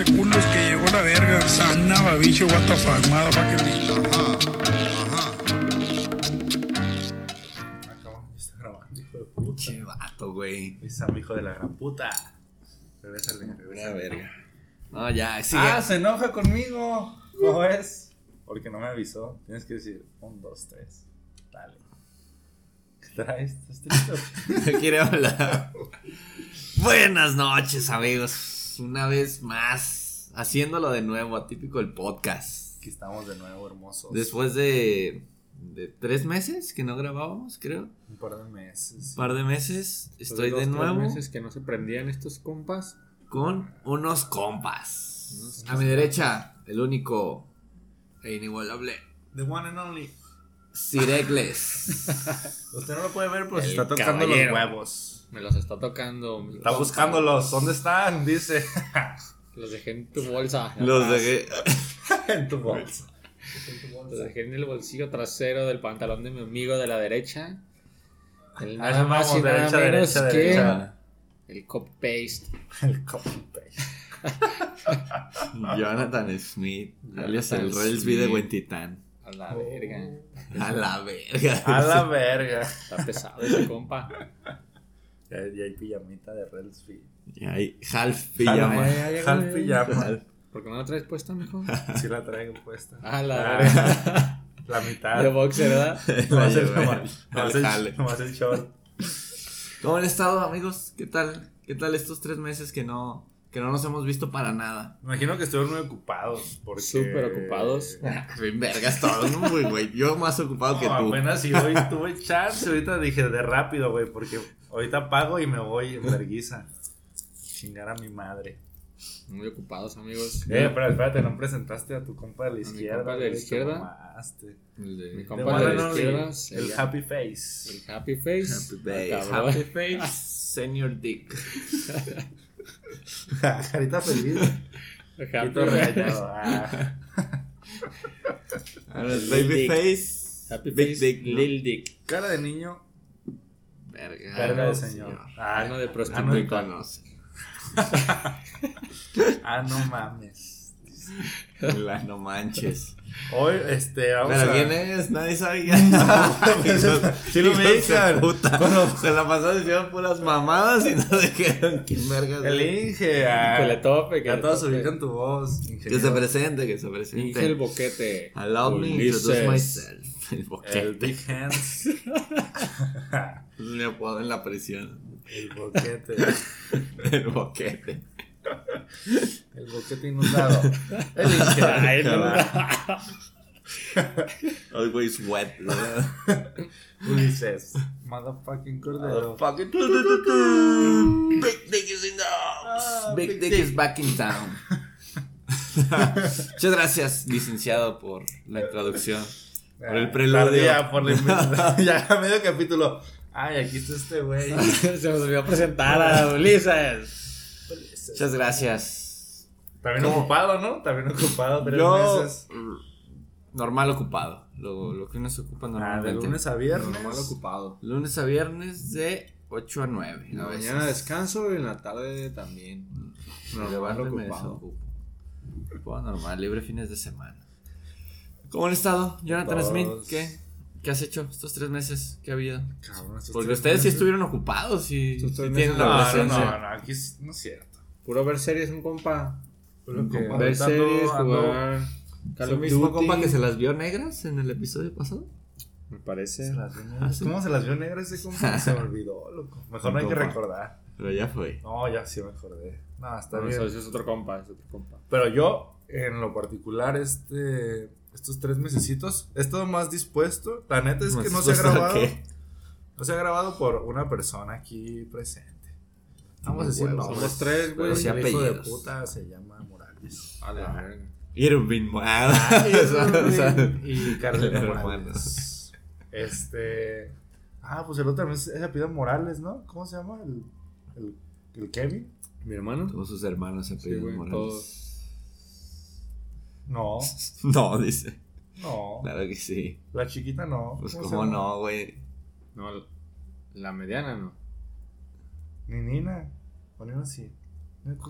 ese culo es que llegó la verga. Sana, babicho, what the fuck, motherfucking me. Ajá, Acabó, está grabando, hijo de puta. Che vato, güey. Es mi hijo de la gran puta. Regrésale, Una verga. No, ya, sigue. Ah, se enoja conmigo. ¿Cómo es? Porque no me avisó. Tienes que decir un, dos, tres. Dale. ¿Qué traes? ¿Estás triste? No quiere hablar. Buenas noches, amigos. Una vez más, haciéndolo de nuevo, atípico el podcast. Aquí estamos de nuevo, hermosos. Después de, de tres meses que no grabábamos, creo. un par de meses. Un par de meses. Estoy Dos, de tres nuevo meses que no se prendían estos compas. con unos compas. Unos A mi derecha, el único e inigualable The one and only. Siregles. Usted no lo puede ver, pero se está tocando caballero. los huevos. Me los está tocando. Está compa. buscándolos. ¿Dónde están? Dice. Los dejé en tu bolsa. Los atrás. dejé. en tu bolsa. Los dejé en el bolsillo trasero del pantalón de mi amigo de la derecha. El Ah, nada más vamos, y nada derecha, menos derecha, que derecha. el copy paste. El copy paste. Jonathan Smith, alias el Jonathan Railsby de. Huentitán. A la verga. A la verga. A la verga. Está pesado ese compa. Ya, ya hay pijamita de Relsby. Y ahí, half pijama. Half pijama. Half. ¿Por qué no lo traes puesto, mijo? Sí la traigo puesta. A la Ah. La mitad. De boxer, ¿verdad? Nomás- nomás el- nomás el short. ¿Cómo han estado, amigos? ¿Qué tal? ¿Qué tal estos tres meses que no, que no nos hemos visto para nada? Me imagino que estuvieron muy ocupados. Porque... Súper ocupados. Bien vergas todos, ¿no, güey, güey? Yo más ocupado que No, tú. apenas si hoy tuve chance. Ahorita dije de rápido, güey. Porque ahorita pago y me voy en verguiza. Chingar a mi madre. Muy ocupados, amigos. Eh, pero espérate, no presentaste a tu compa de la mi izquierda. compa de la izquierda. El de- mi compa de la izquierda. El happy face. El happy face. Happy Face. Ah, cabrón. Happy Face. Senior Dick. Carita feliz. Happy. Ah. Lil Baby Dick. Face. Happy Big face. Dick. ¿no? Lil Dick. Cara de niño, Verga. verga de no, señor. Ah, Ah, no, de ah, prostituta. no, Me conoce. ah, no mames. La no manches. Hoy, este, vamos ¿Pero a... quién es? Nadie sabe Sí lo de ubican. puta. Se la pasó diciendo puras mamadas y no dijeron quién vergas. El es. Inge. ah, Que le tope, que Ya le todos ubican tu voz. Que ingeniero. se presente, que se presente. Dije el boquete. Allow me introduce myself. El boquete. El Big Hands. Es mi apodo en la prisión. El boquete. El boquete. El boquete inundado. El. Always wet. Ulises. Motherfucking cordero. Fucking Big Dick is in the house. Ah, Big, Dick, is back in town. Muchas gracias, licenciado, por la introducción. Por el preludio. Tardía, por la ya medio capítulo. Ay, aquí está este güey. Se nos olvidó presentar a Ulises. Muchas gracias. También ¿Cómo? ocupado, ¿no? También ocupado tres Yo, meses. mm, normal ocupado. Lo, lo que uno se ocupa Ah, normalmente. de lunes a viernes. Normal ocupado. Lunes a viernes de 8 a 9. En a la veces. mañana descanso y en la tarde también. Normal Normal me ocupado. Ocupado normal, libre fines de semana. ¿Cómo han estado, Jonathan Todos. Smith? ¿Qué? ¿Qué has hecho estos tres meses? ¿Qué ha habido? Cabrón, estos Porque tres ustedes sí meses. estuvieron ocupados y, y tienen meses la No, no, presencia. no, no, aquí es- no es cierto. Puro ver series, un compa. Puro que Ver series, jugar. ¿Es Call of mismo Duty. compa que se las vio negras en el episodio pasado? Me parece. Se las vio Ah, sí. ¿Cómo se las vio negras ese compa? Se me olvidó, loco. Mejor no hay que recordar. Pero ya fue. No, ya sí me acordé. No, está No, bien. eso, eso es otro compa, es otro compa. Pero yo, en lo particular, este, estos tres mesecitos, he estado más dispuesto. La neta es que no se ha ¿Dispuesto a grabado. qué? No se ha grabado por una persona aquí presente. Vamos a decir nombres. Somos tres, güey. Sí El hijo de puta se llama Morales. A la verga. Irving Morales. Ah, y Hermanos. Morales. Este. Ah, pues el otro también es apellido Morales, ¿no? ¿Cómo se llama? El, el, el Kevin. ¿Mi hermano? Todos sus hermanos se Sí, apellidan güey, Morales. todos. No, No, dice. no. Claro que sí. La chiquita no. Pues ¿Cómo no, güey. No, la mediana no. Ni Nina. O Nina sí.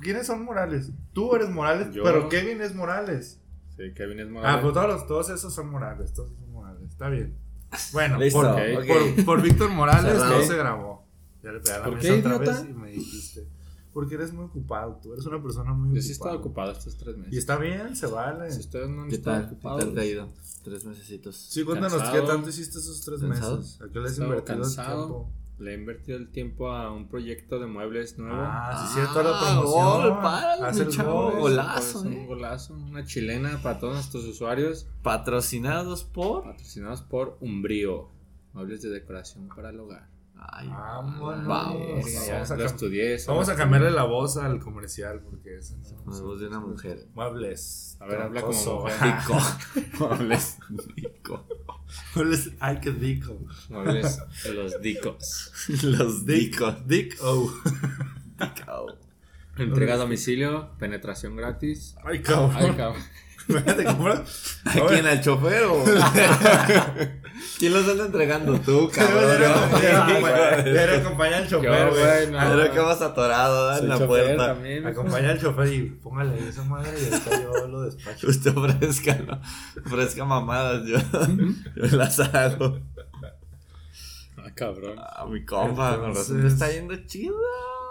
¿Quiénes son Morales? Tú eres Morales, Yo. pero Kevin es Morales. Sí, Kevin es Ah, Morales. pues todos, los- todos esos son Morales, todos son Morales. Está bien. Bueno, Listo, por, ok. por- por Víctor Morales Cerrado. no se grabó. Ya le pegué la ¿Por mesa qué, otra idiota? vez y me dijiste. Porque eres muy ocupado, tú eres una persona muy Yo sí he ocupada. estado ocupado estos tres meses. Y está bien, se vale. Si ustedes no ¿Qué tal? ¿Qué tal te ha ido? Tres mesecitos. Sí, cuéntanos Cansado. qué tanto hiciste esos tres ¿Cansado? meses. ¿A qué le has Estaba invertido el tiempo? Le he invertido el tiempo a un proyecto de muebles nuevo. Ah, sí, cierto, la promoción. gol, párale, mi chavo, gol. Pues, golazo, pues, eh. un golazo, una chilena para todos nuestros usuarios. Patrocinados por. Patrocinados por Umbrío. Muebles de decoración para el hogar. Ay, Vámonos. vamos. Ya Vamos a lo estudié. eso Vamos a cambiarle la voz al comercial porque es La voz de una mujer. Muebles. A ver, habla como mujer. Dico. Muebles. Dico. Muebles. Ay, qué rico. Muebles de los dicos. Los dicos. Dick O. Dico. Entrega a domicilio, penetración gratis. Ay, cabrón. Ay, cabrón. ¿A quién? ¿Al chofer o.? ¿Quién los anda entregando? Tú, cabrón. Pero acompaña al chofer, güey. no. Pero que vas atorado ¿eh? En la puerta. también. Acompaña al chofer y póngale esa madre y ahorita yo lo despacho. Usted ofrezca, ¿no? Ofrezca mamadas, yo, yo las hago. Ah, cabrón. Ah, mi compa, con razón te está yendo chido.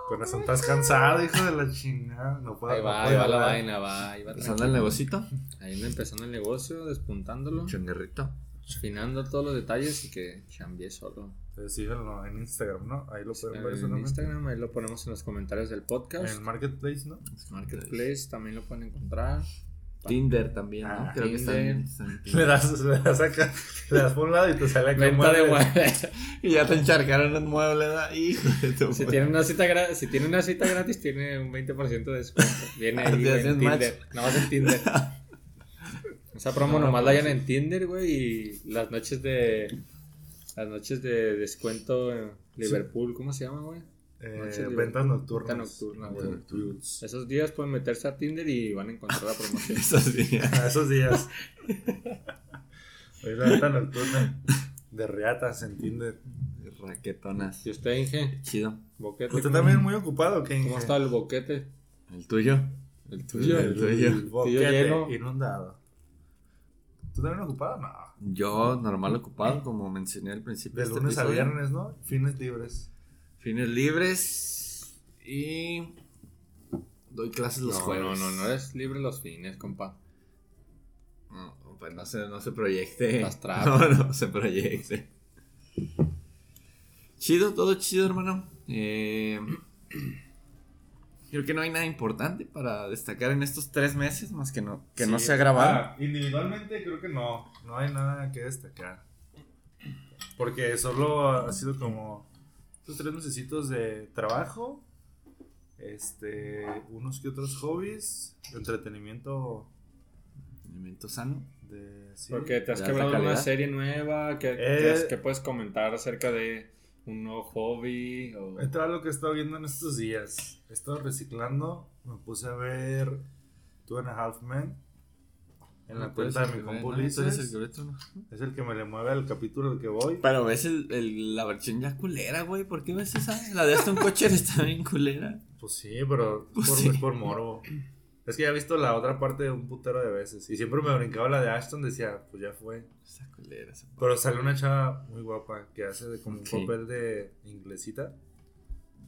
Con razón estás cansado, hijo de la chingada. No puedo. Ahí va, puedo ahí va la vaina, va. Ahí va ¿Empezando el negocito? Ahí empezando el negocio, despuntándolo, Chonguerrito. Afinando todos los detalles y que chambie solo. Síganlo en Instagram, ¿no? Ahí lo pueden ver En. Instagram, ahí lo ponemos en los comentarios del podcast. En Marketplace, ¿no? Marketplace también lo pueden encontrar. Tinder también, ¿no? Ah, Creo que Tinder. en Le das, le das acá, le das por un lado y te sale acá. Venta de mueble. muebles. Y ya te encharcaron un mueble, ¿verdad? Hijo de tu Si tiene una cita gratis, si tiene una cita gratis, tiene un 20% de descuento. Viene ahí güey, hacen en match. Tinder. Nada más en Tinder. Esa promo No, nomás no, la sí. hayan en Tinder, güey, y las noches de las noches de descuento en Liverpool, ¿cómo se llama, güey? Eh, Noches de ventas nocturnas. Venta nocturna, güey. Nocturnas. Esos días pueden meterse a Tinder y van a encontrar la promoción. Esos días. A esos días. Hoy la venta nocturna. De reatas en Tinder. Raquetonas. Si usted, Inge, Chido. boquete. ¿Usted ¿cómo- también muy ocupado? ¿qué? ¿Cómo está el boquete? ¿El tuyo? El El, tuyo. El tuyo. el boquete Tuyo lleno. inundado. ¿Tú también ocupado? No. Yo, normal ocupado, como mencioné al principio. De este lunes a viernes, ¿no? Fines libres. Fines libres. Y. Doy clases los no, jueves. no, no, no eres libre los fines, compa. No, pues no se, no se proyecte. No, no se proyecte. Chido, todo chido, hermano. Eh, creo que no hay nada importante para destacar en estos tres meses, más que no, que no se ha grabado. Ah, individualmente creo que no. No hay nada que destacar. Porque solo ha sido como estos tres necesitos de trabajo. Este, unos que otros hobbies, entretenimiento Alimento sano. de sí. Porque te has quebrado una serie nueva que, Eh. que puedes comentar acerca de un nuevo hobby o Esto es lo que he estado viendo en estos días. He estado reciclando. Me puse a ver Two and a Half Men. En la Ah, eres cuenta de el mi que compu. Es el que me le mueve al capítulo al que voy. Pero ves el, el- la versión ya culera, güey. ¿Por qué ves esa? La de hasta un coche está bien culera. Pues sí, pero Pues por, sí. es por morbo. Es que ya he visto la otra parte un putero de veces. Y siempre me brincaba la de Ashton, decía, pues ya fue. Está culera esa. Pero sale una chava muy guapa que hace de como un papel de inglesita.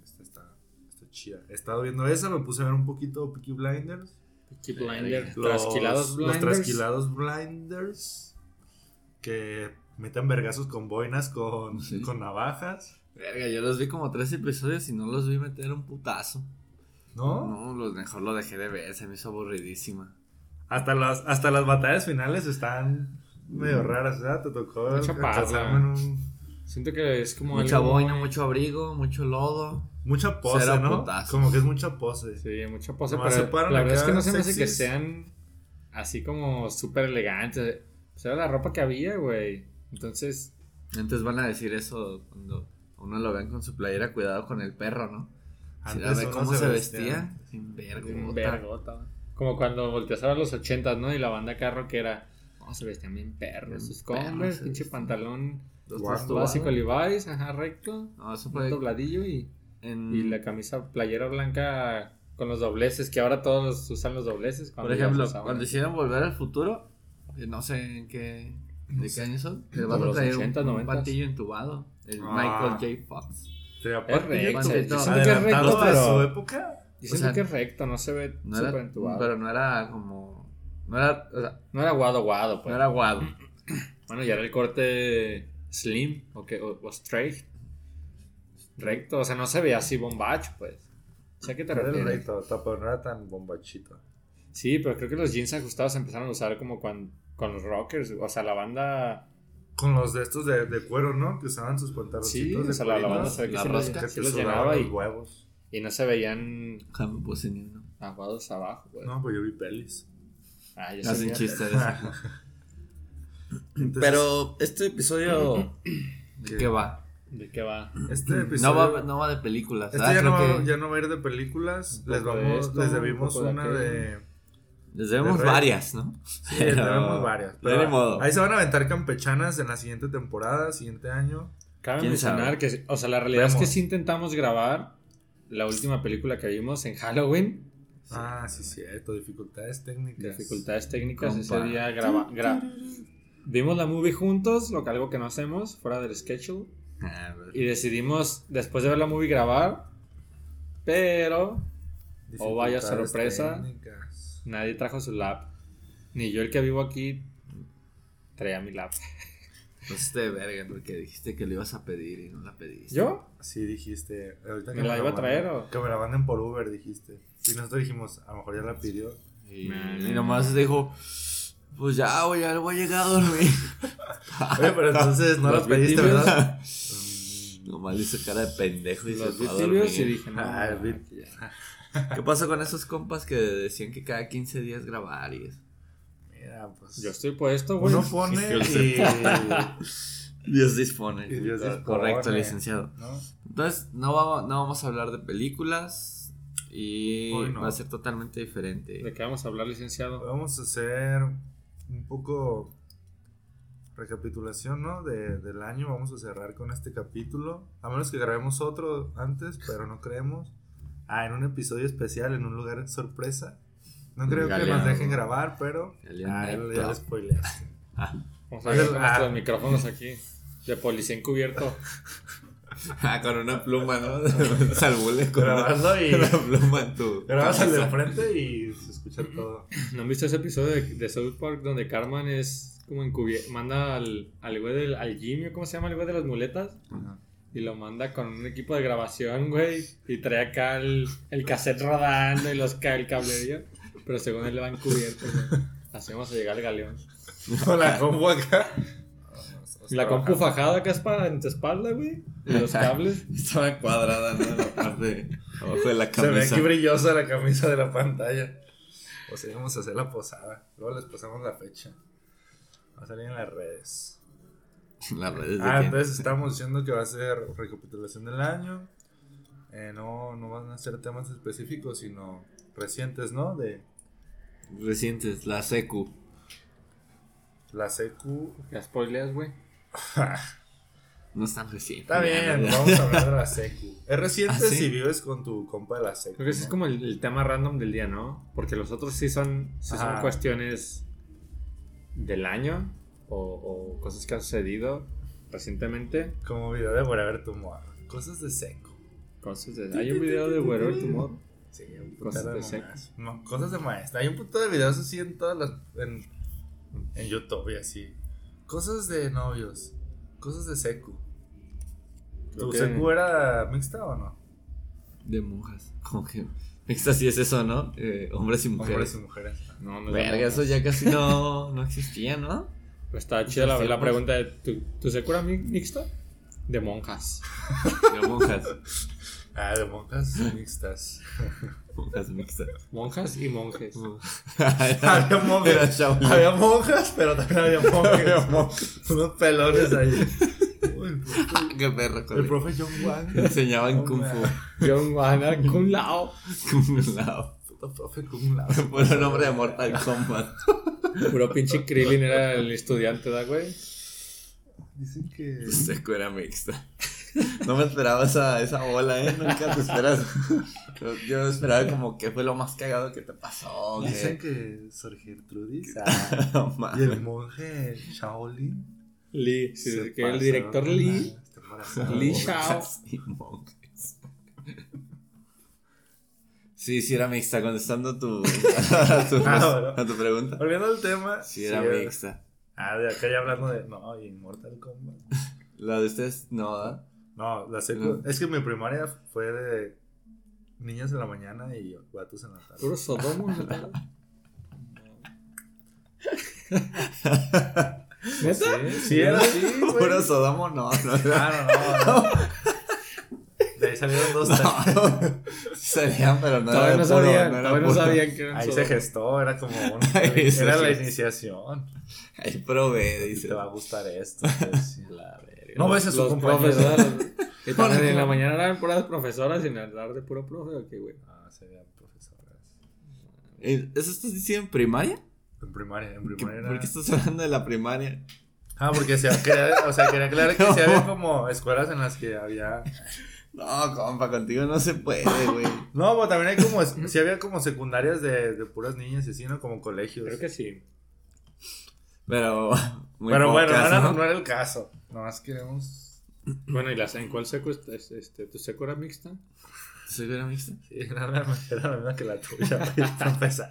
Esta está, está chida. He estado viendo esa, me puse a ver un poquito Peaky Blinders. Peaky Blinders, Los, trasquilados los blinders. trasquilados blinders. Que meten vergazos con boinas, con, Sí. con navajas. Verga, yo los vi como tres episodios y no los vi meter un putazo. ¿No? No, los mejor lo dejé de ver, se me hizo aburridísima. Hasta las, hasta las batallas finales están medio raras, ¿verdad? Te tocó pasa. en un- Siento que es como Mucha algo boina, mucho abrigo, mucho lodo. Mucha pose, Cero ¿no? putazos. Como que es mucha pose. Sí, mucha pose, Nomás pero paran la verdad es que no se me hace que sean así como súper elegantes. O sea, la ropa que había, güey. Entonces, Antes van a decir eso cuando uno lo ven con su playera, cuidado con el perro, ¿no? Antes ve cómo se, vestía. vestía, sin un vergota. Como cuando volteas a ver los ochentas, ¿no? Y la banda carro que era, no, se vestían bien perros. Sus se pinche vestían. pantalón básico Levi's, ajá, recto. No, eso Un fue dobladillo y, en... y la camisa playera blanca con los dobleces, que ahora todos usan los dobleces. Por ejemplo, se cuando hicieron Volver al Futuro, eh, no sé en qué. ¿De qué año son? Que Como van a los traer 80s, un, un 90s. patillo entubado. El Ah. Michael J. Fox. Sí, Es recto, yo siento que es recto, su época. Yo O siento sea, que es recto, no se ve No súper era, entubado. pero no era como. No era, o sea, No era guado guado, pues. no era guado. Bueno, ya era el corte slim o, que, o, o straight. Recto, o sea, no se veía así bombacho, pues. ¿Sé a qué te Era el refieres? recto, pero no era tan bombachito. Sí, pero creo que los jeans ajustados se empezaron a usar como cuan- con los rockers. O sea, la banda. Con los de estos de, de cuero, ¿no? Que usaban sus Sí, pantaloncitos de o sea, la, banda se ve que La sí los, rosca. que sí te los sudaban llenaba los y, huevos. y no se veían Jamás puse ni uno. aguados abajo, pues. No, pues yo vi pelis. Ah, yo sé Hacen que- chiste de eso. Entonces, Pero este episodio. ¿De qué va? ¿De qué va? este No episodio. va, no va de películas. Este Ah, ya, creo no va, que ya no va a ir de películas. Les de vamos, esto, les debimos de una de. Les debemos varias, ¿no? Sí, les debemos varias. Pero de modo. ahí se van a aventar campechanas en la siguiente temporada, siguiente año. Cabe ¿Quién mencionar que, o sea, la realidad es que sí intentamos grabar la última película que vimos en Halloween. Ah, sí, cierto. Dificultades técnicas. Dificultades técnicas. Compa. Ese día graba, gra- vimos la movie juntos, lo que algo que no hacemos, fuera del schedule. Ah, pero- Y decidimos, después de ver la movie, grabar. Pero Oh, vaya sorpresa. técnicas. Nadie trajo su lap. Ni yo, el que vivo aquí, traía mi lap. Pues de verga, porque dijiste que lo ibas a pedir y no la pediste. ¿Yo? Sí, dijiste. Ahorita ¿Me la iba a traer manden- o? Que me la manden por Uber, dijiste. Y nosotros dijimos, a lo mejor ya la pidió. Y, Nah. y nomás dijo, pues ya, güey, ya voy a llegar a dormir. Oye, pero entonces no la pediste. ¿verdad? nomás le hizo cara de pendejo y Los se fue a dormir. y dije, no, Ah, no. ¿Qué pasó con esos compas que decían que cada 15 días grabar y eso? Mira, pues. Yo estoy puesto, güey. Uno pone y. Dios dispone. Y Dios dispone. Correcto, licenciado. ¿no? Entonces, no vamos, no vamos a hablar de películas y no. va a ser totalmente diferente. ¿De qué vamos a hablar, licenciado? Vamos a hacer un poco recapitulación, ¿no? De, del año. Vamos a cerrar con este capítulo. A menos que grabemos otro antes, pero no creemos. Ah, en un episodio especial, en un lugar sorpresa. No creo que Galeano. nos dejen grabar, pero. Galeano Ah, Nightclub. ya lo spoileaste. Vamos a ver Ah. nuestros micrófonos aquí. De policía encubierto. Ah, con una pluma, ¿no? Salvule con una, Grabando y. una pluma en tu. Grabas al de enfrente y se escucha todo. ¿No han visto ese episodio de, de South Park donde Carmen es como encubierto? Manda al, al güey del al Jimmy, ¿cómo se llama el güey de las muletas? Y lo manda con un equipo de grabación, güey. Y trae acá el, el cassette rodando y los, ca- el cablerío. Pero según él le va encubierto, güey. Así vamos a llegar al galeón. Con la compu acá. Y la compu fajada acá es para en tu espalda, güey. Y los cables. Estaba cuadrada, ¿no? En la parte abajo de la Se ve camisa. aquí brillosa la camisa de la pantalla. O sea, vamos a hacer la posada. Luego les pasamos la fecha. Va a salir en las redes. Las redes Ah, entonces estábamos diciendo que va a ser recapitulación del año. Eh, no, no van a ser temas específicos, sino recientes, ¿no? De Recientes, la secu. la secu. Ya spoileas, güey. No es tan reciente. Está bien, ya. vamos a hablar de la secu. Es reciente ¿Ah, sí? si vives con tu compa de la secu. Creo que ese es como el, el tema random del día, ¿no? Porque los otros sí son, sí son cuestiones del año o, o cosas que han sucedido recientemente. Como video de Whatever Tomorrow. Cosas de seco. Cosas de, hay un video de Wherever Tomorrow. Sí, un Cosas putero de mamadas. No, cosas de maestra. Hay un puto de videos así en todas las. En, en YouTube y así. Cosas de novios. Cosas de secu. Creo ¿Tu secu era mixta o no? De monjas. Como que. Esta sí es eso, ¿no? Eh, hombres y mujeres. Hombres y mujeres. No, no Verga, de eso ya casi no, no existía, ¿no? Está chida la, la pregunta de ¿tu, ¿tu secura mi- mixta? De monjas. De monjas. Ah, de monjas mixtas. Monjas mixtas. Monjas y monjes. había Shaolin. Había monjas, pero también había monjes. Unos pelones ahí. Uy, profe- Qué perro, el profe John Wang. Enseñaban Kung Fu. John Wana Kun Lao. Kung Lao. Puto profe Kung Lao. Puro nombre de Mortal Kombat. Puro pinche Krillin era el estudiante, ¿da, güey? Dicen que. Seco era mixta. No me esperaba esa, esa bola, ¿eh? Nunca te esperas. Yo, esperaba como que fue lo más cagado que te pasó. Dicen que... Sor Gertrudis ah, No y mames. el monje Shaolin. Lee, sí, que el director Lee. Lee Shao. Sí, monjes. Sí, sí era mixta, contestando tu, a, tu, Ah, bueno. a tu pregunta. Volviendo al tema. Sí era eh, mixta. Ah, de acá ya hablando de. No, y Mortal Kombat. La de ustedes, no, ¿verdad? No, la secu. No. Es que mi primaria fue de niñas en la mañana y vatos en la tarde. Puro Sodomo. ¿no? ¿Neta? Sí, sí era así. Puro Sodomo, no, no. Ah, no, no, no. De ahí salieron dos. No, salían, pero no Todavía era no puro, sabían, no era todavía no sabían que eran Ahí se gestó, era como un. Era la iniciación. Ahí probé, Te dice. va a gustar esto. pues, La verga. No ves a su Los compañero. profesores. Y también en la mañana eran puras profesoras y en la tarde puro profe, ¿o qué, güey? Ah, serían profesoras. ¿Eso estás diciendo en primaria? En primaria, en ¿Qué- primaria. ¿Por era- qué estás hablando de la primaria? Ah, porque se quería, o sea, quería aclarar que No. sí había como escuelas en las que había. No, compa, contigo no se puede, güey. No, pero también hay como. Sí había como secundarias de, de puras niñas y así, ¿no? Como colegios. Creo que sí. Pero, muy Pero bueno, no era, ¿no? no era el caso. Nomás queremos. Bueno, ¿y las, en cuál seco es- es- este, tu seco era mixta? ¿Sí era mixta? Sí, era la, era la misma que la tuya, para empezar.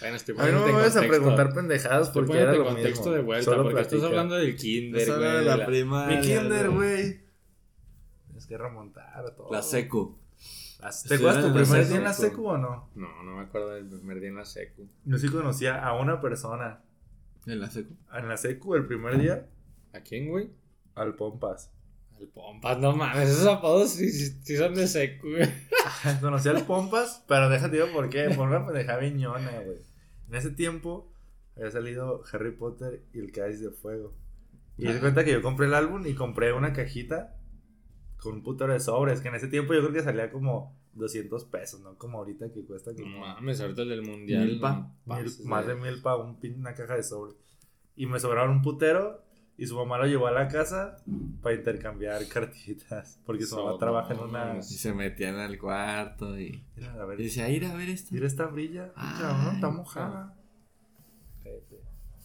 Bueno, estoy A mí no me poniéndote en vayas a preguntar pendejadas Estoy porque era lo en contexto mismo. de vuelta, Solo porque estás hablando del kinder, güey. de la la- primaria. Mi kinder, güey. Tienes que remontar a todo. La secu. ¿Te acuerdas tu primer secu. día en la secu o no? No, no me acuerdo del primer día en la secu. Yo sí conocía a una persona. ¿En la secu? En la secu, el primer día, ¿A quién, güey? al Pompas. Al Pompas, no mames, esos apodos sí, sí, sí son de secu, güey. Conocí al Pompas, pero déjate digo por qué. Por una pendeja viñona, güey. En ese tiempo había salido Harry Potter y el Cáliz de Fuego. Y se cuenta que yo compré el álbum y compré una cajita con un putero de sobres. Que en ese tiempo yo creo que salía como 200 pesos, ¿no? Como ahorita que cuesta No como mames, ahorita el del mundial. Milpa. no mil- más de mil para un pin- una caja de sobres. Y me sobraron un putero. Y su mamá lo llevó a la casa para intercambiar cartitas. Porque su mamá So, trabaja en no una. Y se metían al cuarto y... Mira, a ver, y decía, ir a ver esto. Mira esta brilla, Ay, cabrón, está mojada.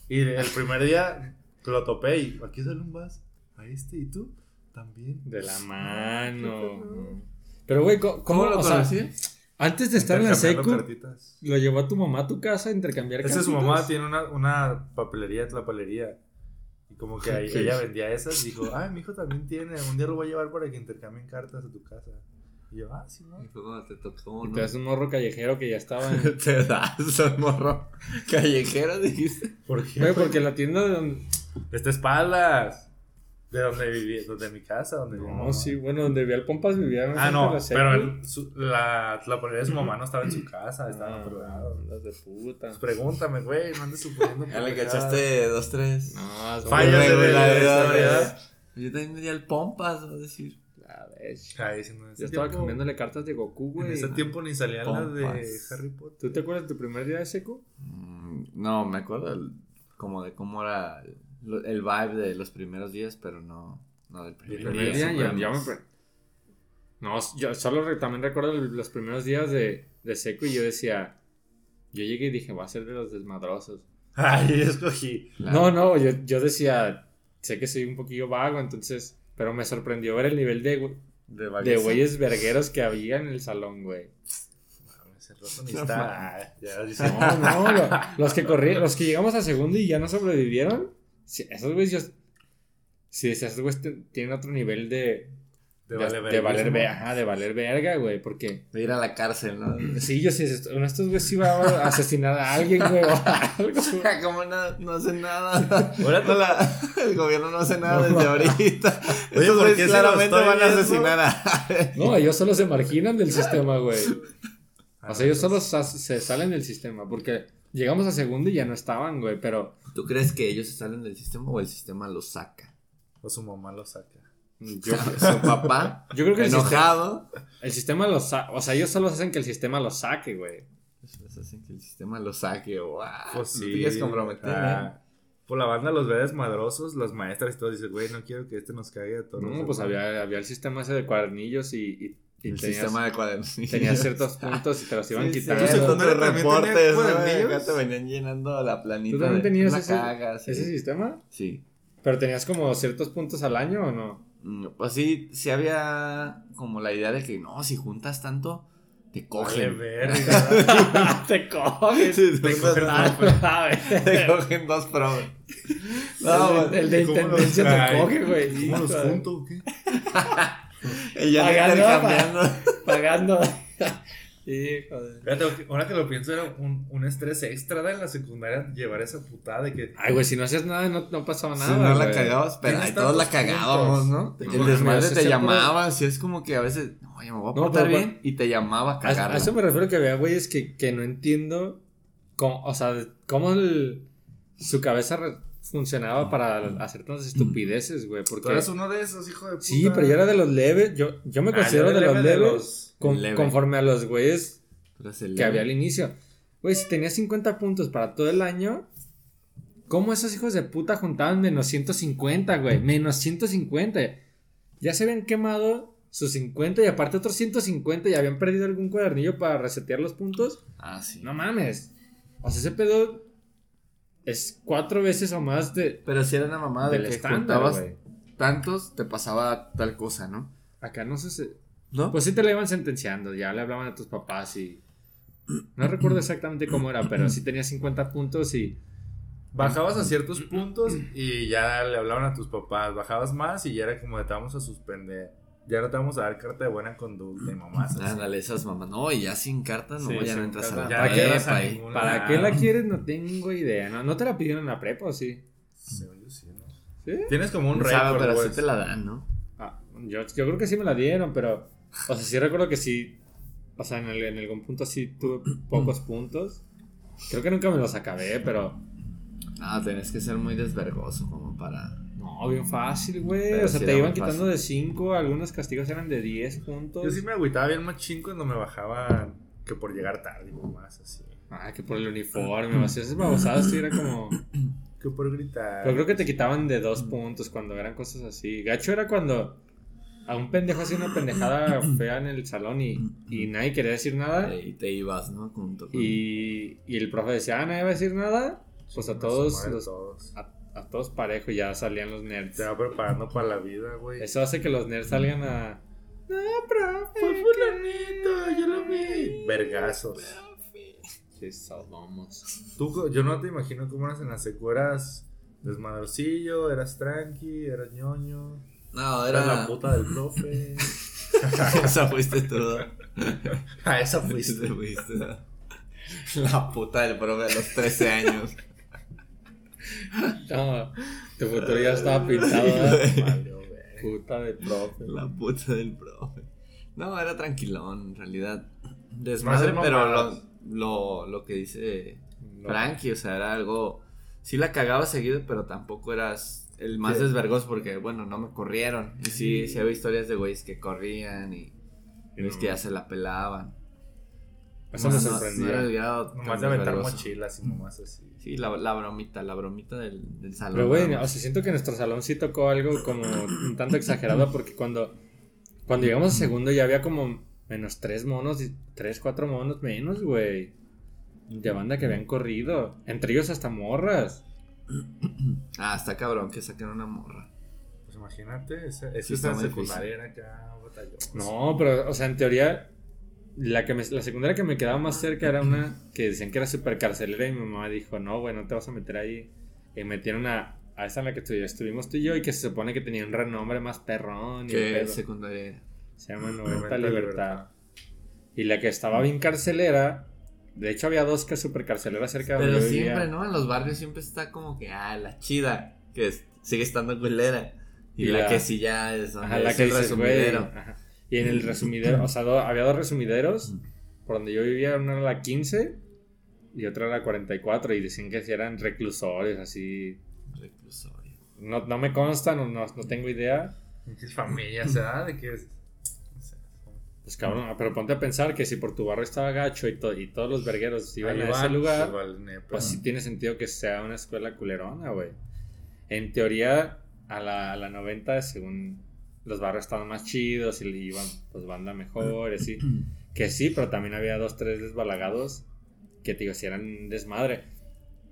Y el primer día lo topé y aquí sale un vas a este y tú también. De la mano. Pero, güey, ¿cómo, ¿Cómo lo o sea, antes de estar en la secu, cartitas. lo llevó a tu mamá a tu casa a intercambiar Esa es su cartitas? mamá, tiene una, una papelería, tlapalería. Y como que ella vendía esas, dijo, ay, mi hijo también tiene, un día lo voy a llevar para que intercambien cartas a tu casa. Y yo, ah, sí, no. Y fue cuando te tocó, Y ¿no? te das un morro callejero que ya estaba en... Te das un morro callejero, dijiste. ¿Por qué? Güey, porque la tienda de donde... Esta espaldas. De donde vivía, donde mi casa, donde vivía No, sí, bueno, donde vi al Pompas vivía en Ah, no, la pero el- su- la, la de su mamá no estaba en su casa, estaba en Ah, otro lado. de puta. Pues pregúntame, güey, no andes suponiendo. Ya le cachaste dos, tres. No, Fallas de irregularidad. Yo también me di al pompas, va a decir. La vez. Ay, no, en ese Yo estaba tiempo- cambiándole cartas de Goku, En güey. ese tiempo ni salían las de. Harry Potter. ¿Tú te acuerdas de tu primer día de secu? Mm, No, me acuerdo el- como de cómo era el, el vibe de los primeros días, pero no, no del primer, primer día sí, ya, ya me... pre- No, yo solo re- también recuerdo los primeros días de, de seco y yo decía... Yo llegué y dije, va a ser de los desmadrosos. Ay, escogí. No, no, yo, yo decía, sé que soy un poquillo vago, entonces... Pero me sorprendió ver el nivel de, De, de güeyes vergueros que había en el salón, güey. Ya. No, no, lo- los que corrieron, los que llegamos a segundo y ya no sobrevivieron, sí, esos güeyes yo... Sí, esos güeyes tienen otro nivel de... De, De, vale de valer, ajá, de valer verga, güey, porque... De ir a la cárcel, ¿no? Sí, yo sí, uno de estos güeyes sí va a asesinar a alguien, güey, o algo. Como no, no hacen nada. Ahora No la- el gobierno no hace nada desde ahorita. Oye, Estos ¿por güeyes qué se lo claramente van a asesinar a. No, ellos solo se marginan del sistema, güey. Ah, O sea, ellos solo se salen del sistema, porque llegamos a segundo y ya no estaban, güey, pero... ¿Tú crees que ellos se salen del sistema o el sistema los saca? O su mamá lo saca. Yo, Su papá, yo creo que el sistema, enojado. el sistema los sa- O sea, ellos solo hacen que el sistema los saque, güey. Les hacen que el sistema los saque. Wow. Pues No sí. quieres comprometer, ah, Por la banda los ve desmadrosos, las maestras y todo dicen, güey, no quiero que este nos caiga de todo. No, pues había, había el sistema ese de cuadernillos y, y, y El tenías, sistema de cuadernos. tenías ciertos puntos y te los iban Sí, sí. quitando. ¿Tu Haciendo tus secundaria también tenía reportes, ¿no? cuadernillos? Acá te venían llenando la planita. ¿Tú también de- tenías la ese, cagas, sí. ese sistema? Sí. ¿Pero tenías como ciertos puntos al año o no? Mm, Pues sí, sí había como la idea de que no, si juntas tanto, te Vale, cogen. verga. te coges. Sí, Te cogen cogen, A ver. te cogen dos probes. el, de- el de ¿Cómo los intendencia te coge, güey. ¿Cómo los de- junto o qué? Y ya Pagando, intercambiando. Pagando. Fíjate, ahora que lo pienso, era un, un estrés extra de en la secundaria llevar esa putada de que. Ay, güey, si no hacías nada, no, no pasaba Si nada. no la cagabas, pero ahí todos la cagábamos, puntos. ¿no? El desmadre te llamaba, si es como que a veces, no, ya me voy a No, portar pero- bien, y te llamaba a A, cagarla. a eso me refiero que había güeyes que, que no entiendo cómo, o sea, cómo el- su cabeza re- funcionaba para hacer tantas estupideces, güey. Tú Porque eras uno de esos, hijo de puta. sí, pero yo era de los leves. Yo, yo me Ah, considero yo de los leves los- con- Leve. conforme a los güeyes Tú que había al inicio. Güey, si tenía 50 puntos para todo el año, ¿cómo esos hijos de puta juntaban menos 150, güey? Menos 150. Ya se habían quemado sus 50 y aparte otros 150 y habían perdido algún cuadernillo para resetear los puntos. Ah, sí. No mames. O sea, ese pedo es cuatro veces o más de... Pero si era una mamada de Del que estándar, güey. tantos, te pasaba tal cosa, ¿no? Acá no sé si... ¿No? Pues sí te lo iban sentenciando, ya le hablaban a tus papás y... No recuerdo exactamente cómo era, pero sí tenía 50 puntos y... Bajabas a ciertos puntos y ya le hablaban a tus papás. Bajabas más y ya era como de te vamos a suspender. Ya no te vamos a dar carta de buena conducta y mamás. Ándale, esas mamás. No, y ya sin carta, no, Sí, ya no sin entras carta. a la Ya ¿Para no qué llegas a prepa ningún ¿Para qué la quieres? No tengo idea. ¿No, ¿No te la pidieron en la prepa o sí? Según yo sí, ¿no? ¿Sí? Tienes como un No sabe, récord, pero sí te la dan, ¿no? Ah, yo, yo creo que sí me la dieron, pero... O sea, sí recuerdo que sí... O sea, en, el- en algún punto sí tuve pocos puntos. Creo que nunca me los acabé, pero... Ah, tenés que ser muy desvergoso como para. No, bien fácil, güey. Pero O sea, sí te iban quitando fácil. de 5, algunos castigos eran de 10 puntos. Yo sí me agüitaba bien machín cuando me bajaban que por llegar tarde y más así. Ah, que por el uniforme, o sea, esas babosadas sí era como... Que por gritar. Pero creo que te quitaban de dos puntos cuando eran cosas así. Gacho era cuando a un pendejo hacía una pendejada fea en el salón y, y nadie quería decir nada. Y te ibas, ¿no? Junto con- Y, y el profe decía, ah, nadie va a decir nada. Pues a todos, los- todos. a, a todos parejo y ya salían los nerds. Te va preparando para la vida, güey. Eso hace que los nerds salgan a... No, profe. Fue fulanito, yo lo vi. Vergazos. Qué salvamos. Tú, yo no te imagino cómo eras en la secu. Eras desmadrocillo, eras tranqui, eras ñoño. No, Eras era. la puta del profe. Esa fuiste tú. A esa Fuiste, fuiste. fuiste. La puta del profe a los 13 años. No, tu futuro ya estaba pintado. Sí. Puta de profe. La puta del profe. No, era tranquilón, en realidad. No Desmadre, pero lo, lo, lo que dice No. Frankie, o sea, era algo. Sí la cagaba seguido, pero tampoco eras el más Sí. desvergoso porque, bueno, no me corrieron. Y sí, sí había historias de güeyes que corrían y güeyes que ya se la pelaban. Eso No, me sorprendió. No era el grado. Nomás de aventar desvergoso. mochilas y nomás así. Sí, la, la bromita, la bromita del, del salón. Pero, güey, nada o sea, siento que nuestro salón sí tocó algo como un tanto exagerado porque cuando, cuando llegamos a segundo ya había como menos tres monos, y- tres, cuatro monos menos, güey. De banda que habían corrido. Entre ellos hasta morras. Ah, está cabrón que saquen una morra. Pues imagínate, esa, esa Sí, está secundaria era acá batallón. No, pero, o sea, en teoría, la, que me- la secundaria que me quedaba más cerca era una que decían que era super carcelera y mi mamá dijo, no, güey, no te vas a meter ahí. Y metieron a, a esa en la que estu- estuvimos tú y yo y que se supone que tenía un renombre más perrón. Y pedo. secundaria. Se llama 90 90 Libertad. Libertad. Y la que estaba bien carcelera, de hecho había dos que super carceleras cerca de Pero donde yo vivía. siempre, ¿no? En los barrios siempre está como que, ah, la chida, que es- sigue estando culera. Y, Y la, la- que sí ya es, Ajá, la que el dices, resumidero. Ajá. Y en el resumidero, o sea, do- había dos resumideros. Por donde yo vivía, una era la 15 y otra era la 44. Y decían que sí eran reclusorios, así. Reclusorio. No, no me consta, no, no, no tengo idea. Pinches familias, ¿verdad? De que es. Pues cabrón, pero ponte a pensar que si por tu barrio estaba gacho y, to- y todos los vergueros iban Ahí a ese van, lugar, pues, vale, nepa. pues sí tiene sentido que sea una escuela culerona, güey. En teoría, a la, a la 90, según los barrios estaban más chidos y iban, pues, banda mejor, y así. Que sí, pero también había dos, tres desbalagados que, te digo, si eran desmadre.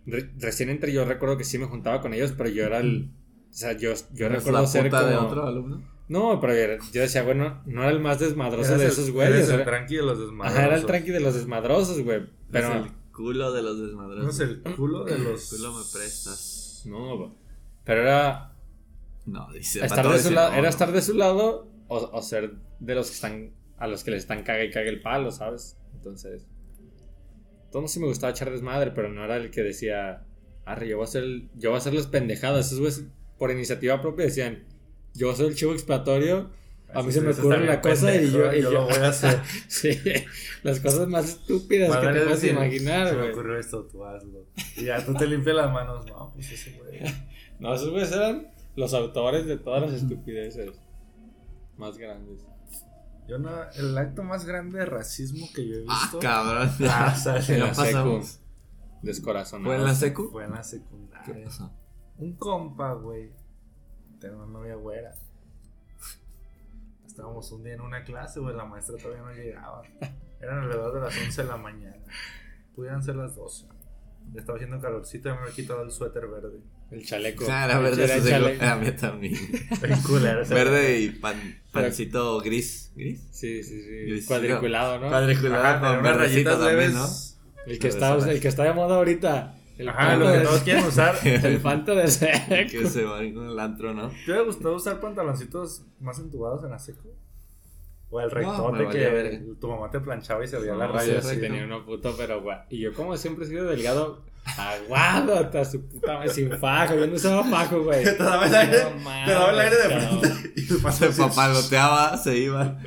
Re- recién entre yo recuerdo que sí me juntaba con ellos, pero yo era el... O sea, yo, yo ¿Eres recuerdo la ser como... de otro alumno? No, pero yo- decía, bueno, no era el más desmadroso Eres de el- esos güeyes. el Era, tranqui de los desmadrosos. ajá, era el tranqui de los desmadrosos, güey. Pero... Es el culo de los desmadrosos. No es el culo de los. culo me prestas. No, güey. Pero era No, dice. estar de su lado, no, era no. estar de su lado o, o ser de los que están a los que les están caga y caga el palo, ¿sabes? Entonces, todo sí me gustaba echar desmadre, pero no era el que decía, arre, yo voy a hacer, yo voy a hacer las pendejadas. Esos güeyes por iniciativa propia decían, yo soy el chivo expiatorio. A mí Así se me ocurre la cosa y pendejo, yo, y yo yo- lo voy a hacer. sí, las cosas más estúpidas que te puedes decir, imaginar, Se me ocurrió esto, tú hazlo. Y ya tú te limpias las manos. No, pues ese güey. No, esos güeyes eran los autores de todas las estupideces más grandes. Yo no, el acto más grande de racismo que yo he Ah, visto. cabrón. Ah, o sea, Se En la secu. pasamos. Descorazonado. ¿Fue en la secu? Fue en la ¿Qué secundaria. pasó? Un compa, güey. Tenía una novia güera. Estábamos un día en una clase, güey. La maestra todavía no llegaba. Eran alrededor de las 11 de la mañana. Pudieran ser las 12. Estaba haciendo calorcito y me había quitado el suéter verde. El chaleco. Ah, era verde, el sí, chaleco. era mía también. Culero Verde y pan, pancito gris. ¿Gris? Sí, sí, sí. Gris. Cuadriculado, ¿no? Cuadriculado Ajá, con verdecito rayitas también. ¿no? El que, está, el que está de moda ahorita. El Ajá, lo que de- todos quieren usar. El panto de seco. Que se van con el antro, ¿no? ¿Te hubiera gustado usar pantaloncitos más entubados en la seco? O el rectote valía que tu mamá te planchaba y se veía No, la No, raya así. sí tenía uno puto, pero guau. Y yo como siempre he sido delgado, aguado hasta su puta madre, sin fajo. Yo no usaba fajo, güey. Te daba el aire, No te daba el aire de frente y tu Se papaloteaba, se iba.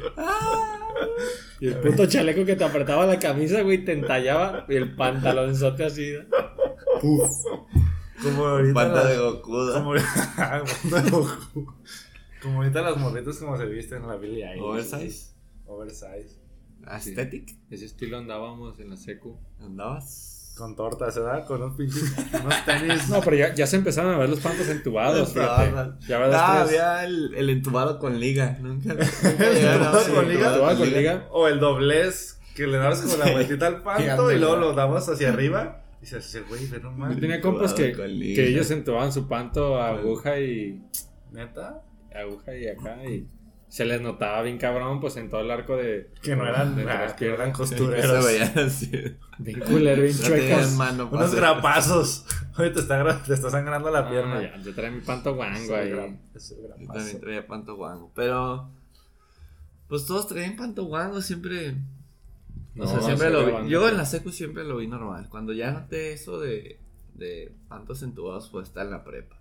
Y el puto chaleco que te apretaba la camisa, güey, te entallaba. Y el pantalonzote así. Como ahorita. Panta de Goku. ¿no? Como, de Goku. Como ahorita las morritas como se visten en la Billie Eilish. Oversize. Oversize. Aesthetic. Ese estilo andábamos en la secu. ¿Andabas? Con tortas, ¿verdad? Con unos pinches. unos tenis. No, pero ya, ya se empezaron a ver los pantos entubados, fíjate. Ya ves Ah, las tres- había el, el entubado con liga. Nunca. nunca ¿El llegaron a entubado con liga? ¿Entubado con liga? O el doblez que le dabas como la vueltita al panto y luego lo dabas hacia arriba. Y se hace, güey, ve nomás. Yo tenía compas que, con que ellos entubaban su panto a aguja y Neta. Aguja y acá y se les notaba bien cabrón pues en todo el arco de Que no eran, de ah, las que eran costureros. se veían así. bien culero, bien para Unos grapazos. Oye, te está, te está sangrando la Ah, pierna. ya, yo traía mi panto guango ahí. Yo grapazo. también traía panto guango. Pero. Pues todos traían panto guango siempre. No, o sea, siempre lo vi. guango. Yo en la secu siempre lo vi normal. Cuando ya noté eso de, de pantos entubados, fue estar en la prepa.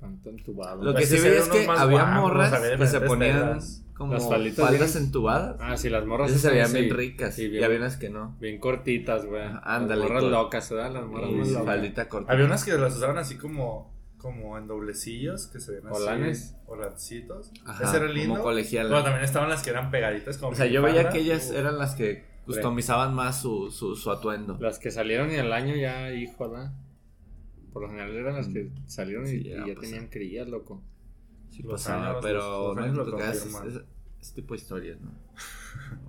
Panto entubado. Lo que Pues sí veía es que había morras que se ponían como Las falditas faldas bien- entubadas. Ah, sí, las morras Esas se veían bien ricas. sí, y bien, había unas que no. bien cortitas, güey. Ándale, Las morras locas, ¿verdad? Las morras Y más locas. faldita corta. Había unas que las usaban así como, como en doblecillos, que se ven así. Olanes. Olancitos. Ajá, Ese era como lindo. colegial. Pero también estaban las que eran pegaditas como O sea, yo veía que ellas Uh, eran las que customizaban más su, su, su atuendo. Las que salieron y al año ya, hijo, ¿verdad? Por lo general eran las que salieron y, Sí, y llega a ya pasar. tenían crías, loco. Sí pasaba, años- pero los- los no es- es- Este tipo de historias, ¿no?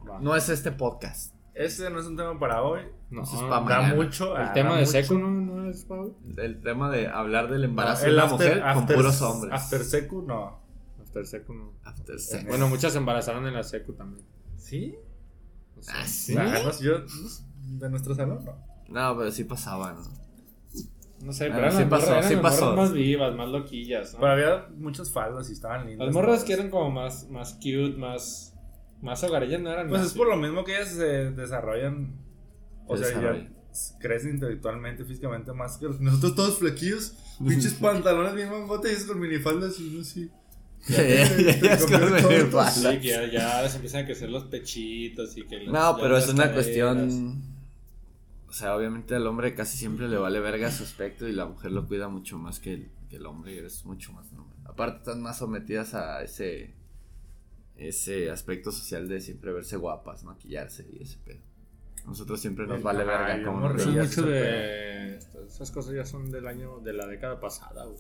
Va. No es este podcast. Ese no es un tema para hoy. No, es no, pa' Da mañana. mucho. el ah, tema de mucho. seco no, no es Pau. El tema de hablar del embarazo El de una after- mujer con after- puros hombres. After secu, no. After seco no. After sex. Bueno, muchas se embarazaron en la seco también. ¿Sí? O sea, Ah, ¿sí? Ah, no sé, yo, no- de nuestro salón, no. No, pero sí pasaba, ¿no? No sé, pero eran sí las pasó, morras- eran sí las pasó. morras más vivas, más loquillas, ¿no? Pero había muchas faldas y estaban lindas. Las morras que eran como más, más cute, más, más hogareñas no eran Pues más- es por lo mismo que ellas se desarrollan. O Se sea, crecen intelectualmente, físicamente más que nosotros todos flequillos. Pinches pantalones bien mangotes y con minifaldas y uno así. Ya, ya, ya ya, ya les empiezan a crecer los pechitos y que... las- No, ya pero es una caderas. cuestión. O sea, obviamente al hombre casi siempre le vale verga su aspecto y la mujer lo cuida mucho más que el, que el hombre y es mucho más normal. Aparte están más sometidas a ese ese aspecto social de siempre verse guapas, maquillarse y ese pedo. Nosotros siempre nos Ay, vale ay, verga como nos mucho de. Esas cosas ya son del año. de la década pasada, güey.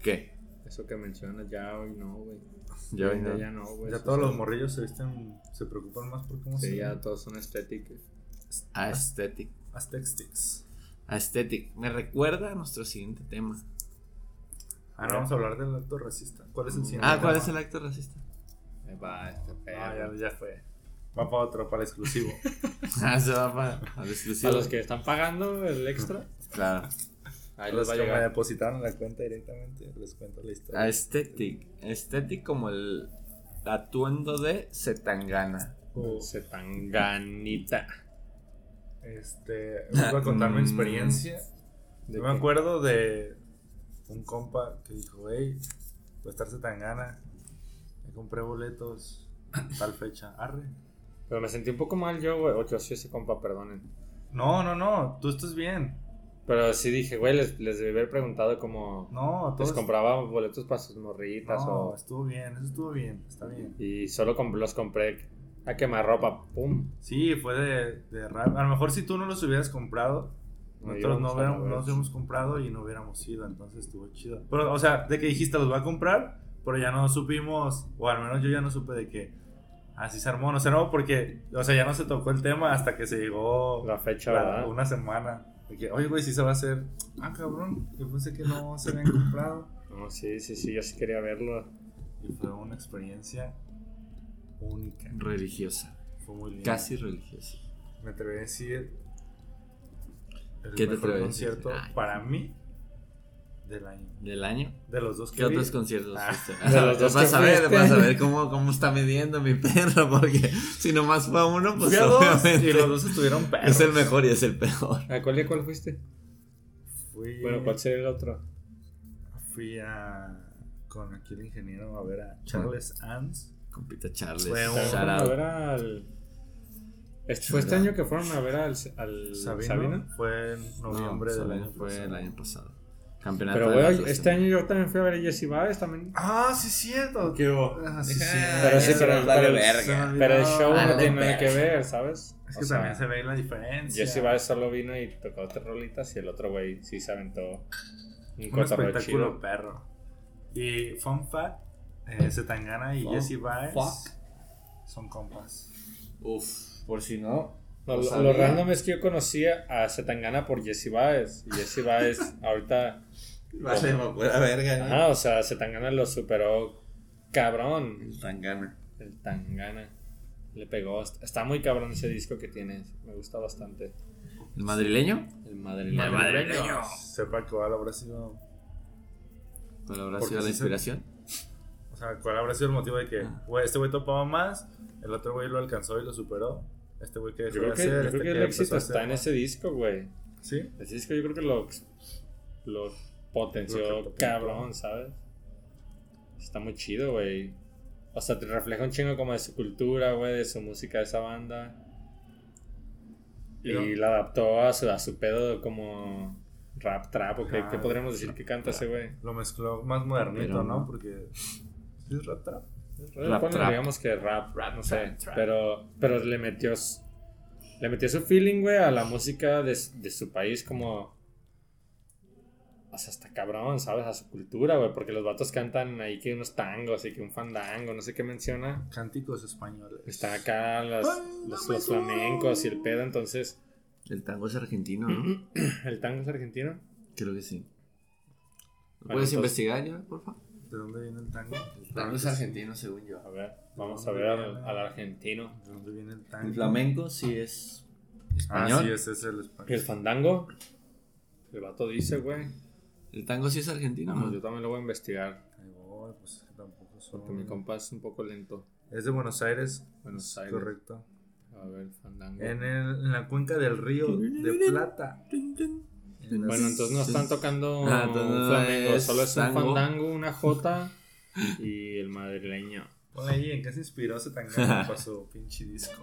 ¿Qué? Eso que mencionas ya hoy no, güey. Ya hoy no. Ya no, güey. Ya todos sí. los morrillos se visten, se preocupan más por cómo se Sí, ya todos son estéticos. Aesthetic. Aesthetics. Aesthetic. Me recuerda a nuestro siguiente tema. Ahora vamos a hablar del acto racista. ¿Cuál es el siguiente? Ah, ¿cuál tema? es el acto racista? Ahí va este Ah, perro. ya, ya fue. Va para otro, para el exclusivo. Ah, se va para al exclusivo. A los que están pagando el extra, Claro. ahí los les va a que me depositaron en la cuenta directamente, les cuento la historia. Aesthetic. Aesthetic como el atuendo de Zetangana. Uh, Se tan ganita. Este, voy a contar mi Mm. experiencia. ¿De Yo me acuerdo de un compa que dijo, hey, a estarse tan gana. Me compré boletos tal fecha. Arre. Pero me sentí un poco mal yo, güey. Ocho, sí, ese compa, perdonen. No, no, no, tú estás bien. Pero sí dije, güey, les, les debí haber preguntado como. No, Les compraba boletos para sus morritas No, o. estuvo bien, eso estuvo bien, está bien. Y solo comp- los compré a quemar ropa. ¡Pum! Sí, fue de, de rap. A lo mejor si tú no los hubieras comprado, No nosotros no, hubiéramos, no los hubiéramos comprado y no hubiéramos ido, entonces estuvo chido. Pero, o sea, de que dijiste los voy a comprar, pero ya no supimos, o al menos yo ya no supe de que así se armó, no se armó porque, o sea, ya no se tocó el tema hasta que se llegó La fecha, la- ¿verdad? una semana. De que, oye, güey, sí se va a hacer. Ah, cabrón, yo pensé que no se habían comprado. No, sí, sí, sí, yo sí quería verlo. Y fue una experiencia única. Religiosa. Fue muy lindo. Casi religiosa. Me atreví a decir. El ¿Qué te mejor a decir? concierto Ay. para mí del año. ¿Del año? De los dos que ¿Qué vi. otros conciertos Ah, fuiste? de los dos Vas que a ver, vas a ver cómo, cómo está midiendo mi perro, porque si nomás fue a uno, pues Fui a dos obviamente y los dos estuvieron perros. es el mejor y es el peor. ¿A cuál y cuál fuiste? Fui, Bueno, ¿cuál sería el otro? fui a con aquí el ingeniero a ver a Charles Ans. Compita Charles. Fue un- shout a ver al. Este- ¿Fue este año que fueron a ver al, al Sabino, Sabino? fue en No, noviembre del año fue pasado. el año pasado. Campeonato Pero, güey, este año yo también fui a ver a Jesse Baez también. Ah, sí, cierto. ¿Qué hubo? Ah, sí, sí. Pero sí, pero- pero-. Pero el show Ah, no tiene nada que ver, ¿sabes? Es O que sea, también se ve la diferencia. Jesse Baez solo vino y tocó tres rolitas y el otro güey sí se aventó un Un espectáculo chido. perro. Y fun fact, eh, Zetangana y Fun Jesse Baez fuck. son compas. Uf, por si no. No, No lo, random es que yo conocía a Zetangana por Jesse Baez. Y Jesse Baez ahorita. Vale, me pura verga. Ajá, o sea, Zetangana lo superó cabrón. El Tangana. El Tangana. Le pegó. Está muy cabrón ese disco que tiene. Me gusta bastante. ¿El madrileño? El madrileño. El madrileño. Sepa cuál habrá sido. ¿Cuál habrá sido la inspiración? Sea, cuál habrá sido el motivo de que Ah. güey, este güey topaba más, el otro güey lo alcanzó y lo superó. Este güey que dejó Yo creo de que, hacer, yo este creo que que el éxito está en ese disco, güey. ¿Sí? Ese disco yo creo que lo, lo potenció cabrón, ¿sabes? Está muy chido, güey. O sea, te refleja un chingo como de su cultura, güey, de su música de esa banda. Y Pero- la adaptó a su, a su pedo como rap trap, o qué, qué podríamos decir que canta ese güey. Lo mezcló más modernito, Pero ¿no? no. Porque. ¿Sí es rap trap? Rap trap. digamos que rap, Rap no sé. trap. Pero, pero le metió le metió su feeling, güey, a la música de, su país como... O sea, está cabrón, ¿sabes? A su cultura, güey. Porque los vatos cantan ahí que unos tangos y que un fandango, no sé qué menciona. Cánticos españoles. Está acá las- los, los flamencos y el pedo, entonces... El tango es argentino, ¿no? ¿El tango es argentino? Creo que sí. ¿Lo Bueno, ¿Puedes entonces- investigar ya, por favor? ¿De dónde viene el tango? El tango es argentino, según yo. A ver, vamos a ver al, al argentino. ¿De dónde viene el tango? El flamenco sí es Ah, español. sí, ese es el español. ¿Y el fandango? El vato dice, güey. El tango sí es argentino, Pues yo también lo voy a investigar. Ay, voy, pues tampoco son- Porque mi compa es un poco lento. Es de Buenos Aires. Buenos Aires. Correcto. A ver, fandango. En, el- en la cuenca del río de Plata. Bueno, entonces no están tocando Ah, entonces un no flamenco, es solo es un fandango, una jota y el madrileño. Ponle ahí en qué se inspiró ese tangana para su pinche disco.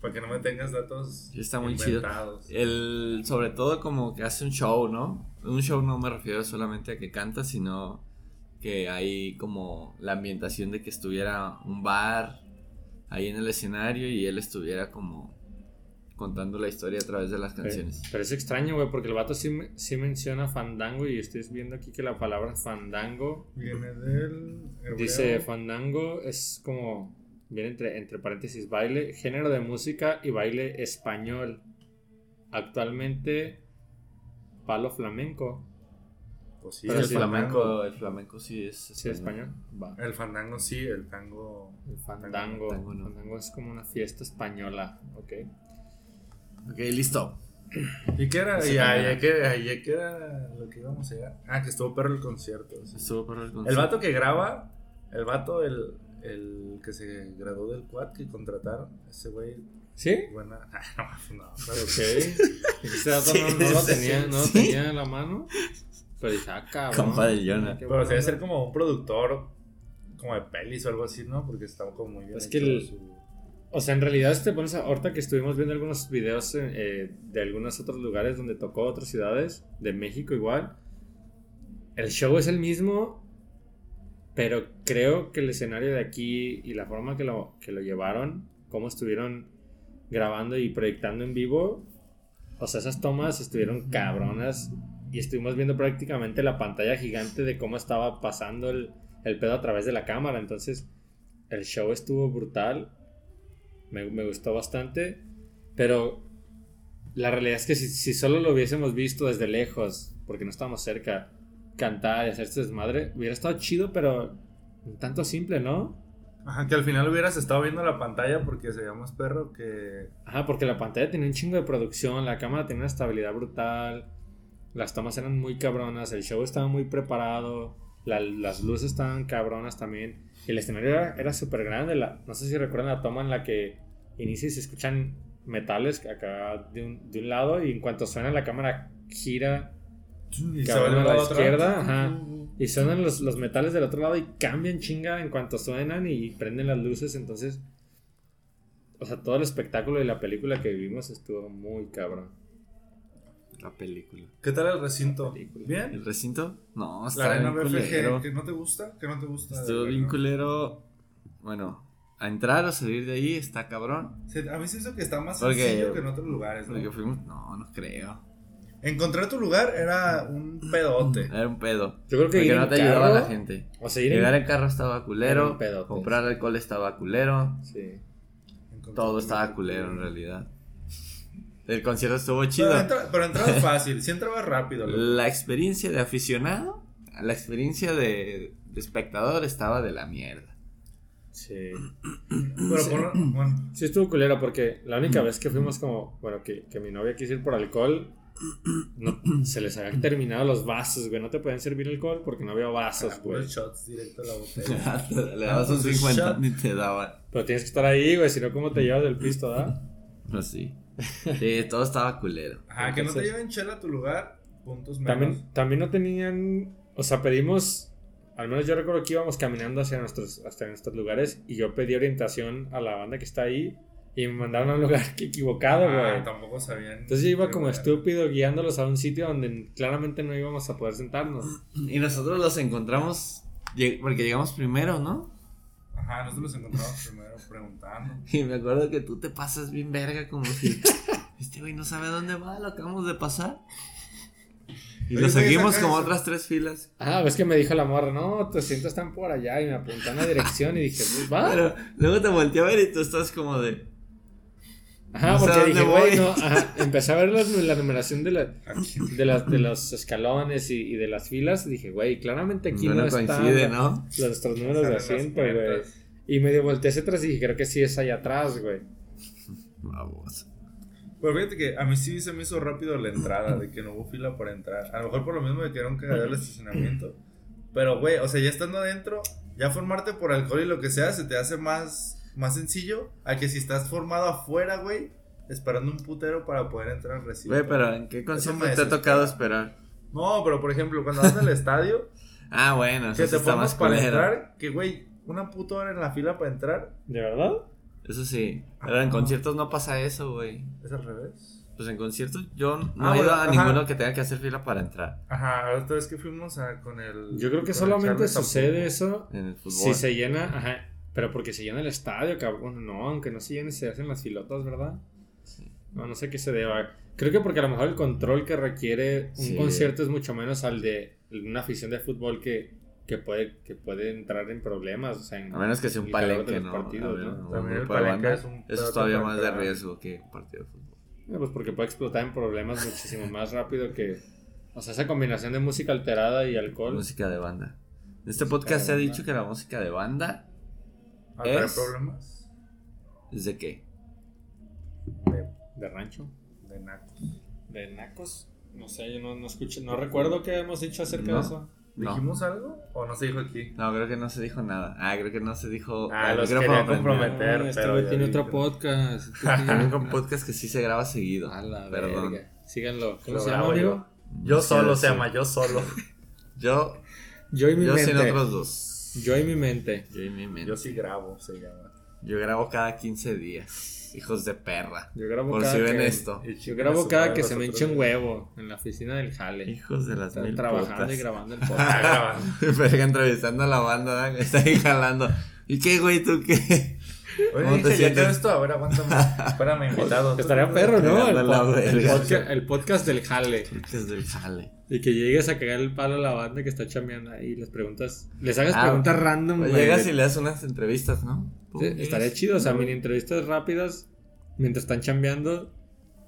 Para que no me tengas datos Sí, está muy chido. inventados. El, sobre todo como que hace un show, ¿no? Un show no me refiero solamente a que canta, sino que hay como la ambientación de que estuviera un bar ahí en el escenario y él estuviera como contando la historia a través de las canciones. Pero es extraño, güey, porque el vato sí, sí menciona fandango y estoy viendo aquí que la palabra fandango Viene del. hebreo. dice fandango es como viene entre, entre paréntesis baile, género de música y baile español. Actualmente palo flamenco. Pues sí, Pero el sí, flamenco, el flamenco sí es ¿Sí español? Va. El fandango sí, el tango. El fandango. Fandango no. Fandango es como una fiesta española, ¿ok? Ok, listo. ¿Y qué era? Sí, ¿Y a- y mañana. a qué, y a qué era lo que íbamos a llegar? Ah, que estuvo perro el concierto. sí. Estuvo por el El vato que graba, el vato, el, el que se graduó del quad que contrataron, ese güey, ¿Sí? buena. no, no, Ok. Este dato Sí, no, no lo sí, tenía, no lo sí. tenía en la mano. Pero dije, ah, cabrón. Compa de Jonah. Pero buena debe ser como un productor, como de pelis o algo así, ¿no? Porque está como muy bien. Es que hecho el- su- O sea, en realidad, si te pones a- ahorita que estuvimos viendo algunos videos eh, eh, de algunos otros lugares donde tocó otras ciudades, de México igual, el show es el mismo, pero creo que el escenario de aquí y la forma que lo, que lo llevaron, cómo estuvieron grabando y proyectando en vivo, o sea, esas tomas estuvieron cabronas y estuvimos viendo prácticamente la pantalla gigante de cómo estaba pasando el, el pedo a través de la cámara, entonces el show estuvo brutal. Me, me gustó bastante. Pero la realidad es que si, si solo lo hubiésemos visto desde lejos, porque no estábamos cerca, cantar y hacerse desmadre, hubiera estado chido, pero un tanto simple, ¿no? Ajá, que al final hubieras estado viendo la pantalla porque se más perro que. Ajá, porque la pantalla tenía un chingo de producción, la cámara tenía una estabilidad brutal, las tomas eran muy cabronas, el show estaba muy preparado, la- las luces estaban cabronas también, y el escenario era, era súper grande. la- no sé si recuerdan la toma en la que inicia y se escuchan metales acá de un, de un lado, y en cuanto suena la cámara gira Y se va a la izquierda, ajá. Y suenan los, los metales del otro lado y cambian chinga en cuanto suenan y prenden las luces. Entonces, o sea, todo el espectáculo y la película que vivimos estuvo muy cabrón. La película. ¿Qué tal el recinto? ¿Bien? ¿El recinto? No, La está arena bien BFG. ¿que no te gusta? ¿Que no te gusta? Estuvo bien culero. Bueno, a entrar o salir de ahí está cabrón. Se- A mí se hizo que está más Porque- sencillo que en otros lugares, ¿no? Porque fuimos. No, no creo. Encontrar tu lugar era un pedote. Era un pedo. Yo creo que Porque ir no en te ayudaba carro, la gente. O sea, ir en- Llegar en carro estaba Era culero. un pedote. Comprar alcohol estaba culero. Sí. Todo estaba culero en realidad. El concierto estuvo Pero, chido. entra- pero entrabas fácil, sí entrabas rápido. loco. La experiencia de aficionado, la experiencia de, de espectador estaba de la mierda. Sí. Pero por- bueno, Sí estuvo culero porque la única vez que fuimos como, bueno, que, que mi novia quiso ir por alcohol, no, se les habían terminado los vasos, güey. No te pueden servir alcohol porque no había vasos, ah, güey. shots directo a la botella. Le dabas un pues, 50 shot. ni te daban. Pero tienes que estar ahí, güey, si no, ¿cómo te llevas del pisto, da? Pues sí. Sí, todo estaba culero. Ajá, que no te lleven chela a tu lugar, puntos menos. También, también no tenían, o sea, pedimos, al menos yo recuerdo que íbamos caminando hacia nuestros, hasta nuestros lugares y yo pedí orientación a la banda que está ahí y me mandaron a un lugar que equivocado, Ah, güey. tampoco sabían. Entonces yo iba como lugar. estúpido guiándolos a un sitio donde claramente no íbamos a poder sentarnos. Y nosotros los encontramos porque llegamos primero, ¿no? Ajá, nosotros los encontramos primero preguntando. Y me acuerdo que tú te pasas bien verga como si este güey no sabe a dónde va, lo acabamos de pasar. Y lo seguimos como eso. otras tres filas. Ah, ves que me dijo la morra, no, tus asientos están por allá y me apuntó en la dirección y dije, pues va. Pero luego te volteé a ver y tú estás como de. Ajá, no porque dije, voy. no, ajá, empecé a ver la, numeración de, la, de, las, de los escalones y, y de las filas y dije, güey, claramente aquí no, no, coincide, ¿no? nuestros números de asiento, güey. Y medio volteé hacia atrás y dije, creo que sí es allá atrás, güey. Vamos. Pero fíjate que a mí sí se me hizo rápido la entrada, de que no hubo fila para entrar. A lo mejor por lo mismo de que era un cagadero el estacionamiento. Pero, güey, o sea, ya estando adentro, ya formarte por alcohol y lo que sea, se te hace más, más sencillo a que si estás formado afuera, güey, esperando un putero para poder entrar al recinto. Güey, pero ¿en qué concierto te ha tocado esperar? No, pero por ejemplo, cuando vas al estadio, Ah, bueno, que eso sí te está formas más para culero. entrar, que, güey, una puta hora en la fila para entrar, ¿De verdad? Eso sí. Pero en conciertos no pasa eso, güey. es al revés. Pues en conciertos yo no Ah, he ido bueno, a ajá. ninguno que tenga que hacer fila para entrar Ajá, la otra vez que fuimos a, con el. Yo creo que solamente sucede eso en el fútbol. si se llena, ajá, pero porque se llena el estadio, cabrón. No, aunque no se llene, se hacen las filotas, ¿verdad? Sí. No, no sé qué se deba. Creo que porque a lo mejor el control que requiere un Sí. concierto es mucho menos al de una afición de fútbol que, que, puede, que puede entrar en problemas. O sea, en- A menos que sea un palenque, ¿no? partidos, A ver, ¿no? También el palenque es un Eso es todavía más de riesgo que un partido de fútbol. Eh, Pues porque puede explotar en problemas muchísimo más rápido que... O sea, esa combinación de música alterada y alcohol. Música de banda. En este Música podcast se ha dicho que la música de banda ¿A traer Es- problemas? es de qué? De, De rancho. de nacos. De nacos. No sé, yo no, no escuché, no recuerdo qué hemos dicho acerca No. de eso. No. ¿Dijimos algo? ¿O no se dijo aquí? No, creo que no se dijo nada. Ah, creo que no se dijo. Ah, el los quería comprometer. Ah, este pero tiene otro podcast. Tienen un podcast que sí se graba seguido. A la Perdón. verga. Síganlo. ¿Cómo se llama? Yo Sí, solo se llama, yo solo. Yo, Yo y mi yo sin mente. otros dos. Yo y mi mente. Yo y mi mente. Yo sí grabo, se llama. Yo grabo cada 15 días. Hijos de perra. Yo grabo Por cada si ven que, esto. Yo grabo cada que los se me eche un días. huevo en la oficina del jale. Hijos de las Está mil trabajando putas. y grabando el podcast. grabando. Verga, entrevistando a la banda, ¿verdad? Está ahí jalando. ¿Y qué, güey? ¿Tú qué? Oye, ¿Cómo te quedó esto, a ver, aguántame. Espérame, invitado. Estaría perro, ¿no? El, el el podcast del jale. Podcast del jale. Y que llegues a cagar el palo a la banda que está chameando ahí y les preguntas. Les hagas Ah, preguntas random, Pues güey. llegas y le das unas entrevistas, ¿no? Sí, estaría chido, o sea, mini entrevistas rápidas mientras están chambeando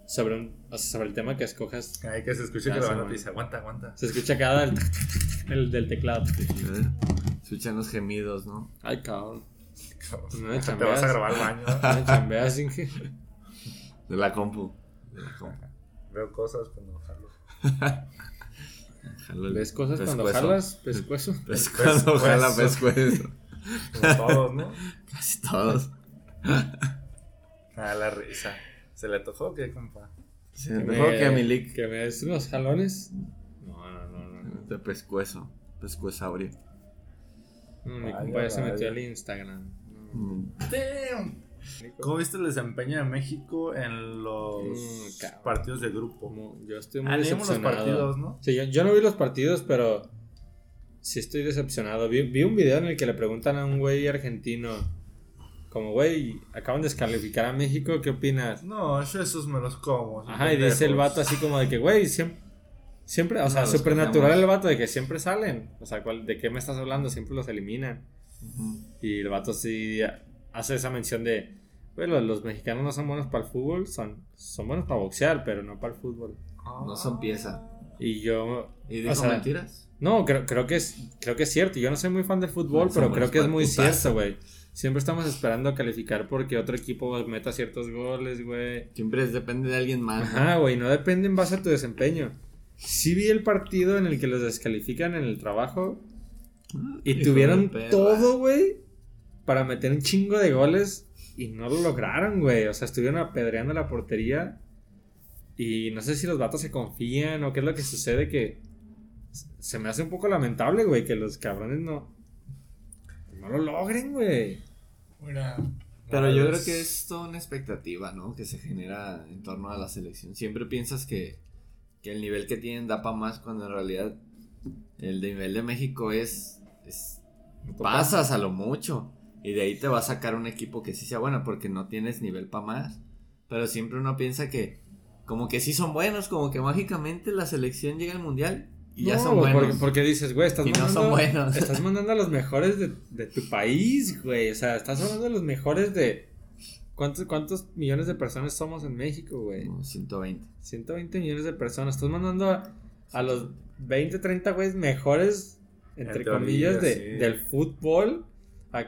sobre un, o sea, sobre el tema que escojas. Ay, que se escuche que la banda dice, aguanta, aguanta. Se escucha cada el, el del teclado. Escuchan los gemidos, ¿no? Ay, cabrón. Cabrón. No me Te vas a grabar al baño. ¿no? Me chambeas, Inge. De la compu. De la compu. Veo cosas cuando jalo. Jalo ¿Ves cosas cuando pescuezo. jalas? Pescuezo. Ves cuando Pescuezo. jala pescuezo. Como todos, ¿no? Casi todos. Ah, la risa. ¿Se le tocó o qué, compa? Que mejor me- que a mi lick. Que me des unos jalones. No, no, no, no. De pescuezo. Pescuezaurio. Mi Vaya, compa ya se metió al Instagram. Mm, Damn. ¿Cómo viste el desempeño de México en los Mm, partidos de grupo? Como yo estoy muy los decepcionado. partidos, ¿no? Sí, yo, yo no vi los partidos, pero sí estoy decepcionado. Vi, vi un video en el que le preguntan a un güey argentino, como, güey, acaban de descalificar a México, ¿qué opinas? No, yo esos me los como. Ajá, y dice el vato así como de que, güey, siempre, siempre, o sea, No, supernatural el vato de que siempre salen. O sea, ¿cuál- ¿de qué me estás hablando? Siempre los eliminan. Y el vato sí hace esa mención de, güey, los, mexicanos no son buenos para el fútbol, son, son buenos para boxear, pero no para el fútbol. No son pieza. Y yo... ¿Y o dijo sea, mentiras? No, creo, creo, que es, creo que es cierto. Yo no soy muy fan del fútbol, No, pero creo que es muy putazo. cierto, güey. Siempre estamos esperando calificar porque otro equipo meta ciertos goles, güey. Siempre depende de alguien más. Ajá, güey, no depende en base a tu desempeño. Sí vi el partido en el que los descalifican en el trabajo y Hijo tuvieron todo, güey, para meter un chingo de goles y no lo lograron, güey. O sea, estuvieron apedreando la portería y no sé si los vatos se confían o qué es lo que sucede que se me hace un poco lamentable, güey, que los cabrones no no lo logren, güey. Pero yo vez- creo que es toda una expectativa, ¿no? Que se genera en torno a la selección. Siempre piensas que, que el nivel que tienen da para más cuando en realidad el nivel de México es, es pasas a lo mucho y de ahí te va a sacar un equipo que sí sea bueno porque no tienes nivel para más. Pero siempre uno piensa que como que sí son buenos, como que mágicamente la selección llega al mundial y ya son buenos. Porque, porque dices, güey, estás Y no mandando. son buenos. Estás mandando a los mejores de, de tu país, güey. O sea, estás hablando de los mejores de. ¿Cuántos, ¿Cuántos millones de personas somos en México, güey? Como 120. 120 millones de personas. Estás mandando a, a los 20, 30 güeyes mejores, entre teoría, comillas, de, sí. del fútbol. a-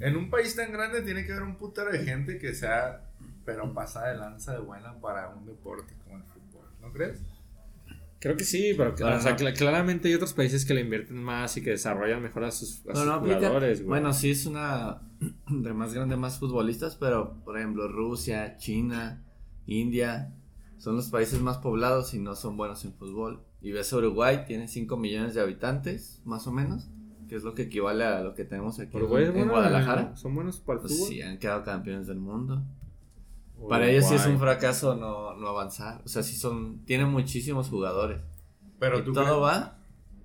En un país tan grande tiene que haber un putero de gente que sea, pero pasada de lanza de buena para un deporte como el fútbol, ¿no crees? Creo que sí, pero Claro, o sea, no. cla- claramente hay otros países que le invierten más y que desarrollan mejor a sus, a No, sus no aplica. jugadores, güey. Bueno, sí es una de más grande, más futbolistas, pero por ejemplo Rusia, China, India, son los países más poblados y no son buenos en fútbol. Y ves Uruguay, tiene 5 millones de habitantes, más o menos, que es lo que equivale a lo que tenemos aquí Uruguay es en, bueno, Guadalajara. Son buenos para el Pues fútbol. sí, han quedado campeones del mundo. Para ellos sí es un fracaso no, no avanzar. O sea, sí son. Tienen muchísimos jugadores. Pero y tú todo crees- va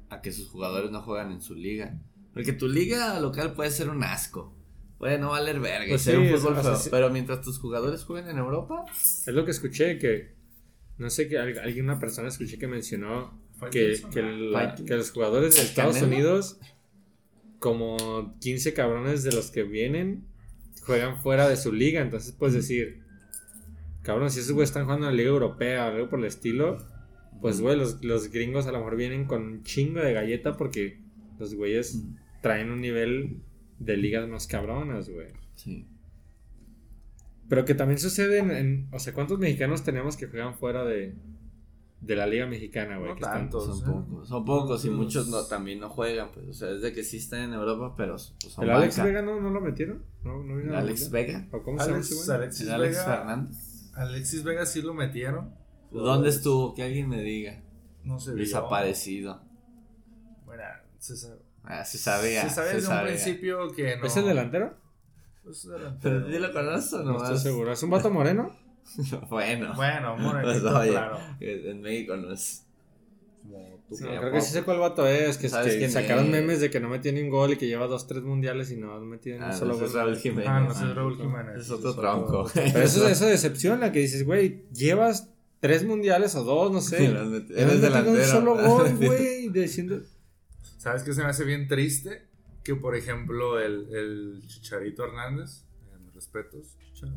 a que sus jugadores no juegan en su liga. Porque tu liga local puede ser un asco. Puede no valer verga Pues ser sí, un es- fútbol o sea, feo. sí. Pero mientras tus jugadores jueguen en Europa, Es lo que escuché, que no sé, que al- alguien, una persona escuché que mencionó que, Faitelson. que, la- Faitelson. que los jugadores de ¿El Estados Canelo? Unidos, como 15 cabrones de los que vienen, juegan fuera de su liga. Entonces puedes decir, cabrón, si esos güeyes están jugando en la liga europea o algo por el estilo, pues güey, los, los gringos a lo mejor vienen con un chingo de galleta porque los güeyes traen un nivel de ligas más cabronas, güey. sí. Pero que también sucede en, en- O sea, ¿cuántos mexicanos tenemos que juegan fuera de, de la Liga Mexicana, güey? No que están- tanto. Son ¿eh? pocos. Son pocos y muchos no, también no juegan. Pues, o sea, es de que sí están en Europa, pero pues, son ¿El Alex banca. Vega no, no lo metieron? ¿No, no vino ¿El Alex? Vega? ¿O cómo se llama ese Alex, güey? Alexis ¿El Alex Vega. Fernández? Alexis Vega sí lo metieron. ¿Dónde estuvo? Que alguien me diga. No se. Desaparecido. Bueno, se sabe. Ah, se sabía. se sabía se desde un principio que no. ¿Es el delantero? Es delantero. Pero ¿sí lo conoces o No no? estoy seguro. ¿Es un vato moreno? bueno. Bueno, morenito, Pues, claro. En México no es. Como tú. Sí, No, ¿a creo que sí sé cuál vato es. Que, ¿Sabes que sacaron es? memes de que no metió ni un gol y que lleva dos, tres mundiales y no ha metido ni Ah, un no, solo ese es gol. Raúl Jiménez. Ah, no, Ah, es Raúl Jiménez. Es otro Es tronco. Pero eso, eso decepciona, que dices, güey, llevas tres mundiales o dos, no sé. Eres metido un delantero. solo gol, güey. Diciendo... ¿Sabes qué se me hace bien triste? Que por ejemplo el, el Chicharito Hernández, eh, mis respetos, Chicharo.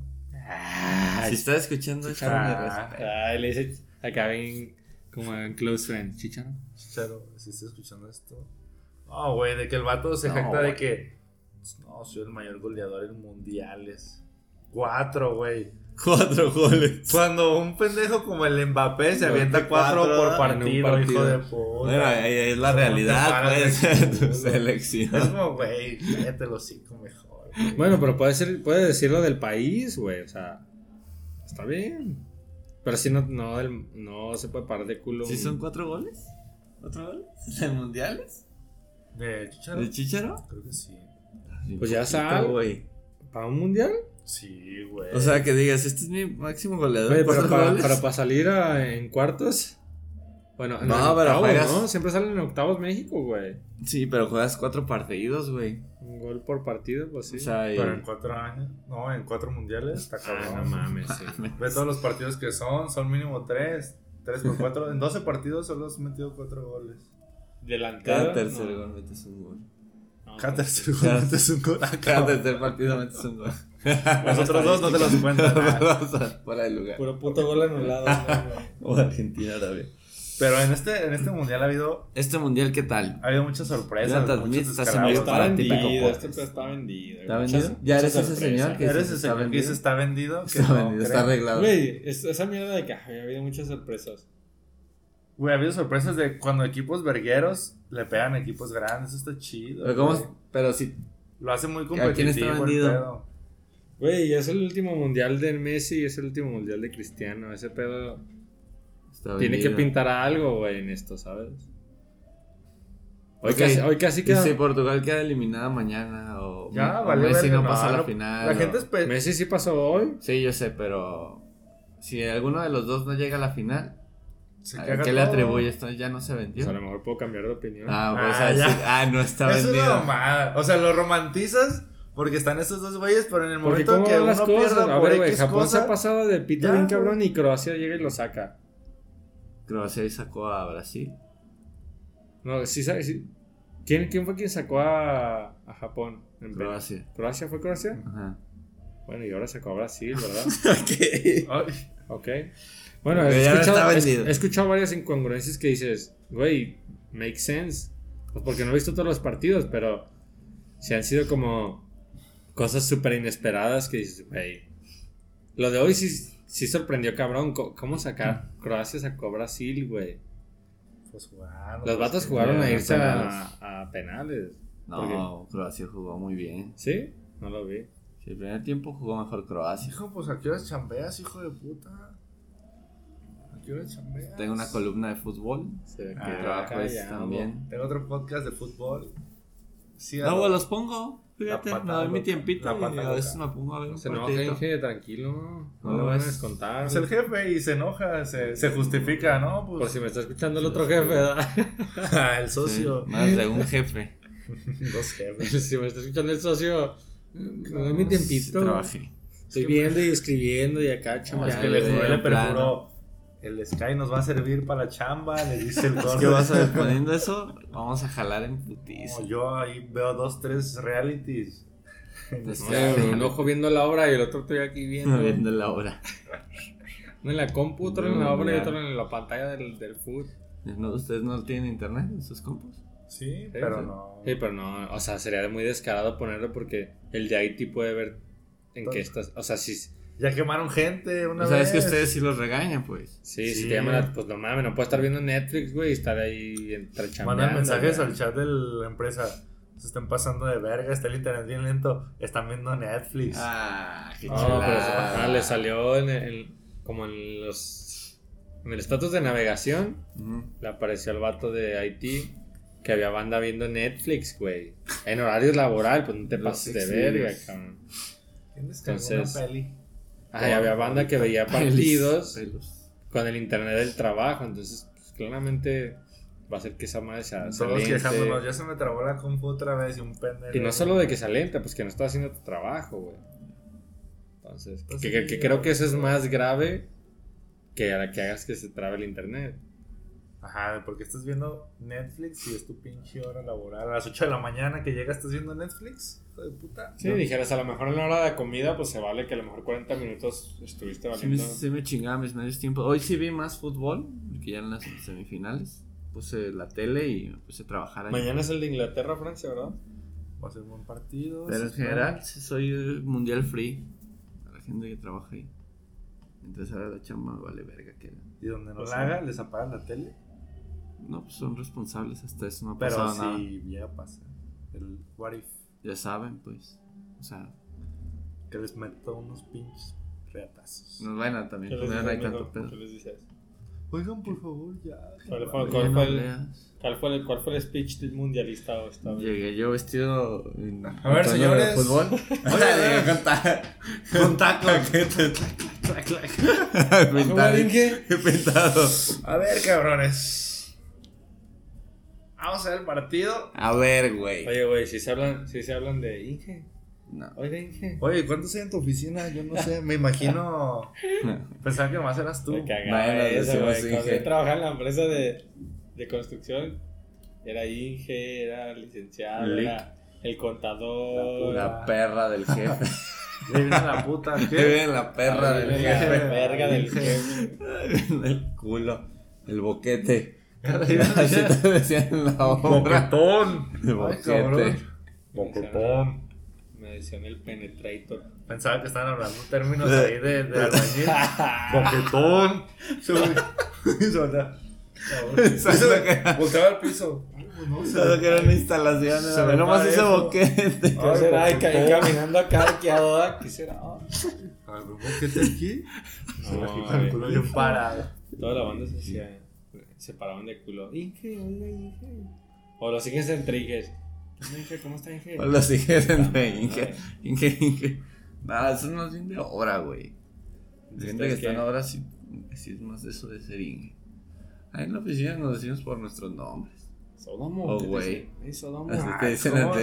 Si está escuchando esto, Ah. Ay, le dice acá ven como en Close Friend, chicharo. Chicharo, si está escuchando esto. No, güey, de que el vato se No, jacta de que. No, soy el mayor goleador en mundiales. Cuatro, güey. Cuatro goles. Cuando un pendejo como el Mbappé se avienta cuatro, cuatro por partido, partido. hijo de puta. Bueno, ahí ahí es la realidad, pues, de tu selección. Es como, güey, cállate los cinco mejor. güey. Bueno, pero puede ser, puede decirlo del país, güey. O sea, está bien. Pero si no, no, del- no se puede parar de culo. ¿Sí son cuatro goles? ¿Cuatro goles? ¿En mundiales? ¿De Chicharo? ¿De Chicharo? Creo que sí. Pues ya güey. ¿Para un mundial? Sí, güey. O sea, que digas, este es mi máximo goleador. Oye, pero para, para, para salir a- en cuartos. Bueno, en No, en pero octavos, juegas- ¿no? Siempre salen en octavos México, güey. Sí, pero juegas cuatro partidos, güey. Un gol por partido, pues sí. O sea, y- Pero en cuatro años. No, en cuatro mundiales. Está ah, cabrón. no mames, sí. Ve todos los partidos que son. Son mínimo tres. Tres por cuatro. En 12 partidos solo has metido cuatro goles. Delantero. cada tercer no. gol metes un gol. No, Cada no. tercer gol metes un gol. Ah, Cada tercer partido metes un gol. Los otros dos no te los cuentan. Fuera de lugar. Puro puto gol anulado. ¿no, güey? O Argentina también. Pero en este, en este mundial ha habido, Este mundial, ¿qué tal? ha habido muchas sorpresas. Muchos Smith está Está vendido, este pedo está vendido. ¿Está Muchas- vendido? ¿Ya muchas eres ese señor que Eres está señor que vendido? dice está vendido. Que Está no vendido, cree. está arreglado. Güey, es- esa mierda de que ha habido muchas sorpresas. Güey, ha habido sorpresas de cuando equipos vergueros le pegan a equipos grandes. Eso está chido. Pero, ¿cómo? güey. Pero si Lo hace muy quién competitivo. está el vendido? pedo. Güey, es el último mundial de Messi y es el último mundial de Cristiano. Ese pedo está tiene que pintar algo, güey, en esto, ¿sabes? Hoy, casi, hoy casi queda. si Portugal queda eliminada mañana o, Ya, o vale. Messi verga, no pasa a la final. La o- gente espe- Messi sí pasó hoy. Sí, yo sé, pero si alguno de los dos no llega a la final, se ¿a ¿qué le atribuye esto? ¿Ya no se vendió? a lo mejor puedo cambiar de opinión. Ah, pues Ah, a ya. decir, ah, no está Es una vendido. mamada. O sea, lo romantizas porque están esos dos güeyes, pero en el momento que uno las cosas. pierda A por ver, güey, X Japón se cosa, ha pasado de pito bien cabrón y Croacia llega y lo saca. Croacia ahí sacó a Brasil. No, sí, sí. ¿Quién, ¿Quién fue quien sacó a, a Japón? En Croacia. ¿Croacia fue Croacia? Ajá. Bueno, y ahora sacó a Brasil, ¿verdad? Ay, Ok. Bueno, he escuchado, he- escuchado varias incongruencias que dices, güey, make sense. Pues porque no he visto todos los partidos, pero si han sido como cosas súper inesperadas que dices, güey. Lo de hoy sí, sí sorprendió, cabrón. ¿Cómo sacar? Croacia sacó a Brasil, güey. pues jugando. Los pues, vatos sí. jugaron a irse penales. a, a penales. No, Croacia jugó muy bien. ¿Sí? No lo vi. Sí, el primer tiempo jugó mejor Croacia. Hijo, pues a qué horas chambeas, hijo de puta. ¿A qué horas chambeas? Tengo una columna de fútbol Se ve que Ah, trabajo es también. Tengo otro podcast de fútbol. Sí, No, lo- güey, los pongo. Fíjate, me doy mi tiempito La y pata a veces me pongo a ver un Se enoja, partidito. Inge, tranquilo. No, No, le van a es- descontar. Es el jefe y se enoja, se, se justifica, ¿no? Por Pues si me está escuchando el otro jefe, ¿verdad? el Sí, socio. más de un jefe. Dos jefes. si me está escuchando el socio, me doy mi tiempito. Trabajé. Estoy viendo y escribiendo y acá No, es que le le perjuró. El Sky nos va a servir para la chamba, le dice el gordo. que vas a ver, poniendo eso, vamos a jalar en putiza. No, yo ahí veo dos, tres realities. Pues, Oye, un ojo viendo la obra y el otro estoy aquí viendo. Viendo la hora. Uno en la compu, otro en la obra y otro en la pantalla del, del food. No, ¿Ustedes no tienen internet en sus compus? Sí, pero sí. no. Sí, pero no, o sea, sería muy descarado ponerlo porque el de IT puede ver en qué estás. O sea, si, sí, Ya quemaron gente una O sea, vez. es que ustedes sí los regañan, pues. si Sí. te llaman, pues no mames, no puedes estar viendo Netflix, güey, y estar ahí entre Mandan mensajes güey. al chat de la empresa. Se están pasando de verga, está el internet bien lento. Están viendo Netflix. Ah, qué No, pero chulada. ah, le salió en, el- como en los. En el estatus de navegación, le apareció el vato de IT que había banda viendo Netflix, güey. En horario laboral, pues no te pases de verga, cabrón. ¿Quién descargó entonces- una peli? Ay, había banda que veía partidos Pelos. con el internet del trabajo, entonces, pues, claramente va a ser que esa madre se, se Todos quejándonos, ya se me trabó la compu otra vez y un pendejo. Y no solo de que se alienta, pues que no estás haciendo tu trabajo, güey. Entonces, Pues que, sí, que- que creo que eso es más grave que a la que hagas que se trabe el internet. Ajá, porque estás viendo Netflix y es tu pinche hora laboral. A las 8 de la mañana que llegas estás viendo Netflix. Hijo de puta. Sí, dijeras, a lo mejor en la hora de comida, pues se vale que a lo mejor 40 minutos estuviste Sí me, valiendo. sí me chingaba mis medios tiempos. Hoy sí vi más fútbol, porque ya en las semifinales puse la tele y me puse a trabajar ahí. Mañana es el de Inglaterra, Francia, ¿verdad? Va a ser un buen partido. Pero en general soy mundial free. A la gente que trabaja ahí. Mientras haga la chamba vale verga que Y donde no Pues la haga, les apagan la tele. No, pues son responsables, hasta eso no ha Pero pasado si nada. llega a pasar. El what if. Ya saben, pues. O sea, Que les meto unos pinches reatazos. nos van a también ¿Qué les poner ahí tanto pedo. ¿Qué les dices? Oigan, por favor, ya. ¿Cuál fue, cuál fue el, cuál fue el- cuál fue el speech del mundialista esta vez? Llegué yo vestido en A ver, señores. de fútbol. Oye, con, ta- Con taco. pintado. pintado. A ver, cabrones. Vamos a ver el partido. A ver, güey. Oye, güey, si se hablan, si se hablan de Inge. No. Oiga, Inge. Oye, ¿cuántos hay en tu oficina? Yo no sé, me imagino. Pensaba que más eras tú. Me cagaba Bueno, eso, güey. Cuando Inge. yo trabajaba en la empresa de, de construcción, era Inge, era licenciado, Lic. era el contador. La perra del jefe. Le viene la puta. ¿qué? viene la perra del la jefe. verga del jefe. el culo. El boquete. Así te decían en la obra. Boquetón. Ay, boquete. Boquetón. Me decían el penetrator. Pensaba que estaban hablando términos ahí de, de albañil. Boquetón. Volteaba al piso. Ay, pues no sé. que era una instalación. Se ve nomás ese boquete. ¿Qué Ay, será? Y ca- y boquetón. caminando acá, arqueado, ¿ah? ¿qué será? Ay, ¿Boquete aquí? No, parado. Toda la banda se hacía. Se paraban de culo. Inge, oiga, Inge. O los Inges entre Inges. Inge, ¿cómo está Inge? O los sigues entre Ah, Inge. Inge, Inge. Nada, eso no es bien de obra, güey. La gente que ¿Ustedes está en obra sí, sí es más de eso de ser Inge. Ahí en la oficina nos decimos por nuestros nombres. Sodomo. Oh, ¿qué te güey. Sodomo. Así Ah, te dicen ¿cómo?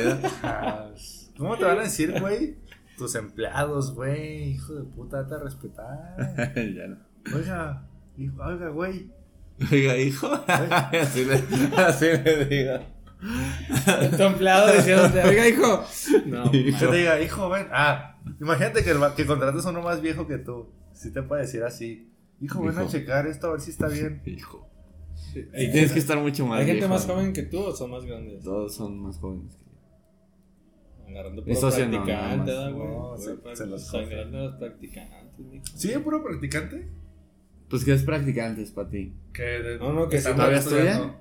Ah, ¿Cómo te van a decir, güey? Tus empleados, güey. Hijo de puta, date a respetar. ya no. Oiga, hijo, oiga, güey. Oiga, hijo. así, le, así le digo. Diciéndote, oiga, hijo. No, Que man. te diga, hijo, ven. Ah, imagínate que, el que contrates a uno más viejo que tú. Si te puede decir así. Hijo, ven a Hijo. checar esto a ver si está bien. Hijo. Y tienes que estar mucho más ¿Hay gente viejo, más ¿no? joven que tú o son más grandes? Todos son más jóvenes que yo. Agarrando puro no, practicante, nada ¿da, más. güey? No, Güey, se- se los los practicantes, mijo. ¿Sí, puro practicante? Pues que es practicantes para ti. Que de- No, no, que si Sí, metas- estudiando.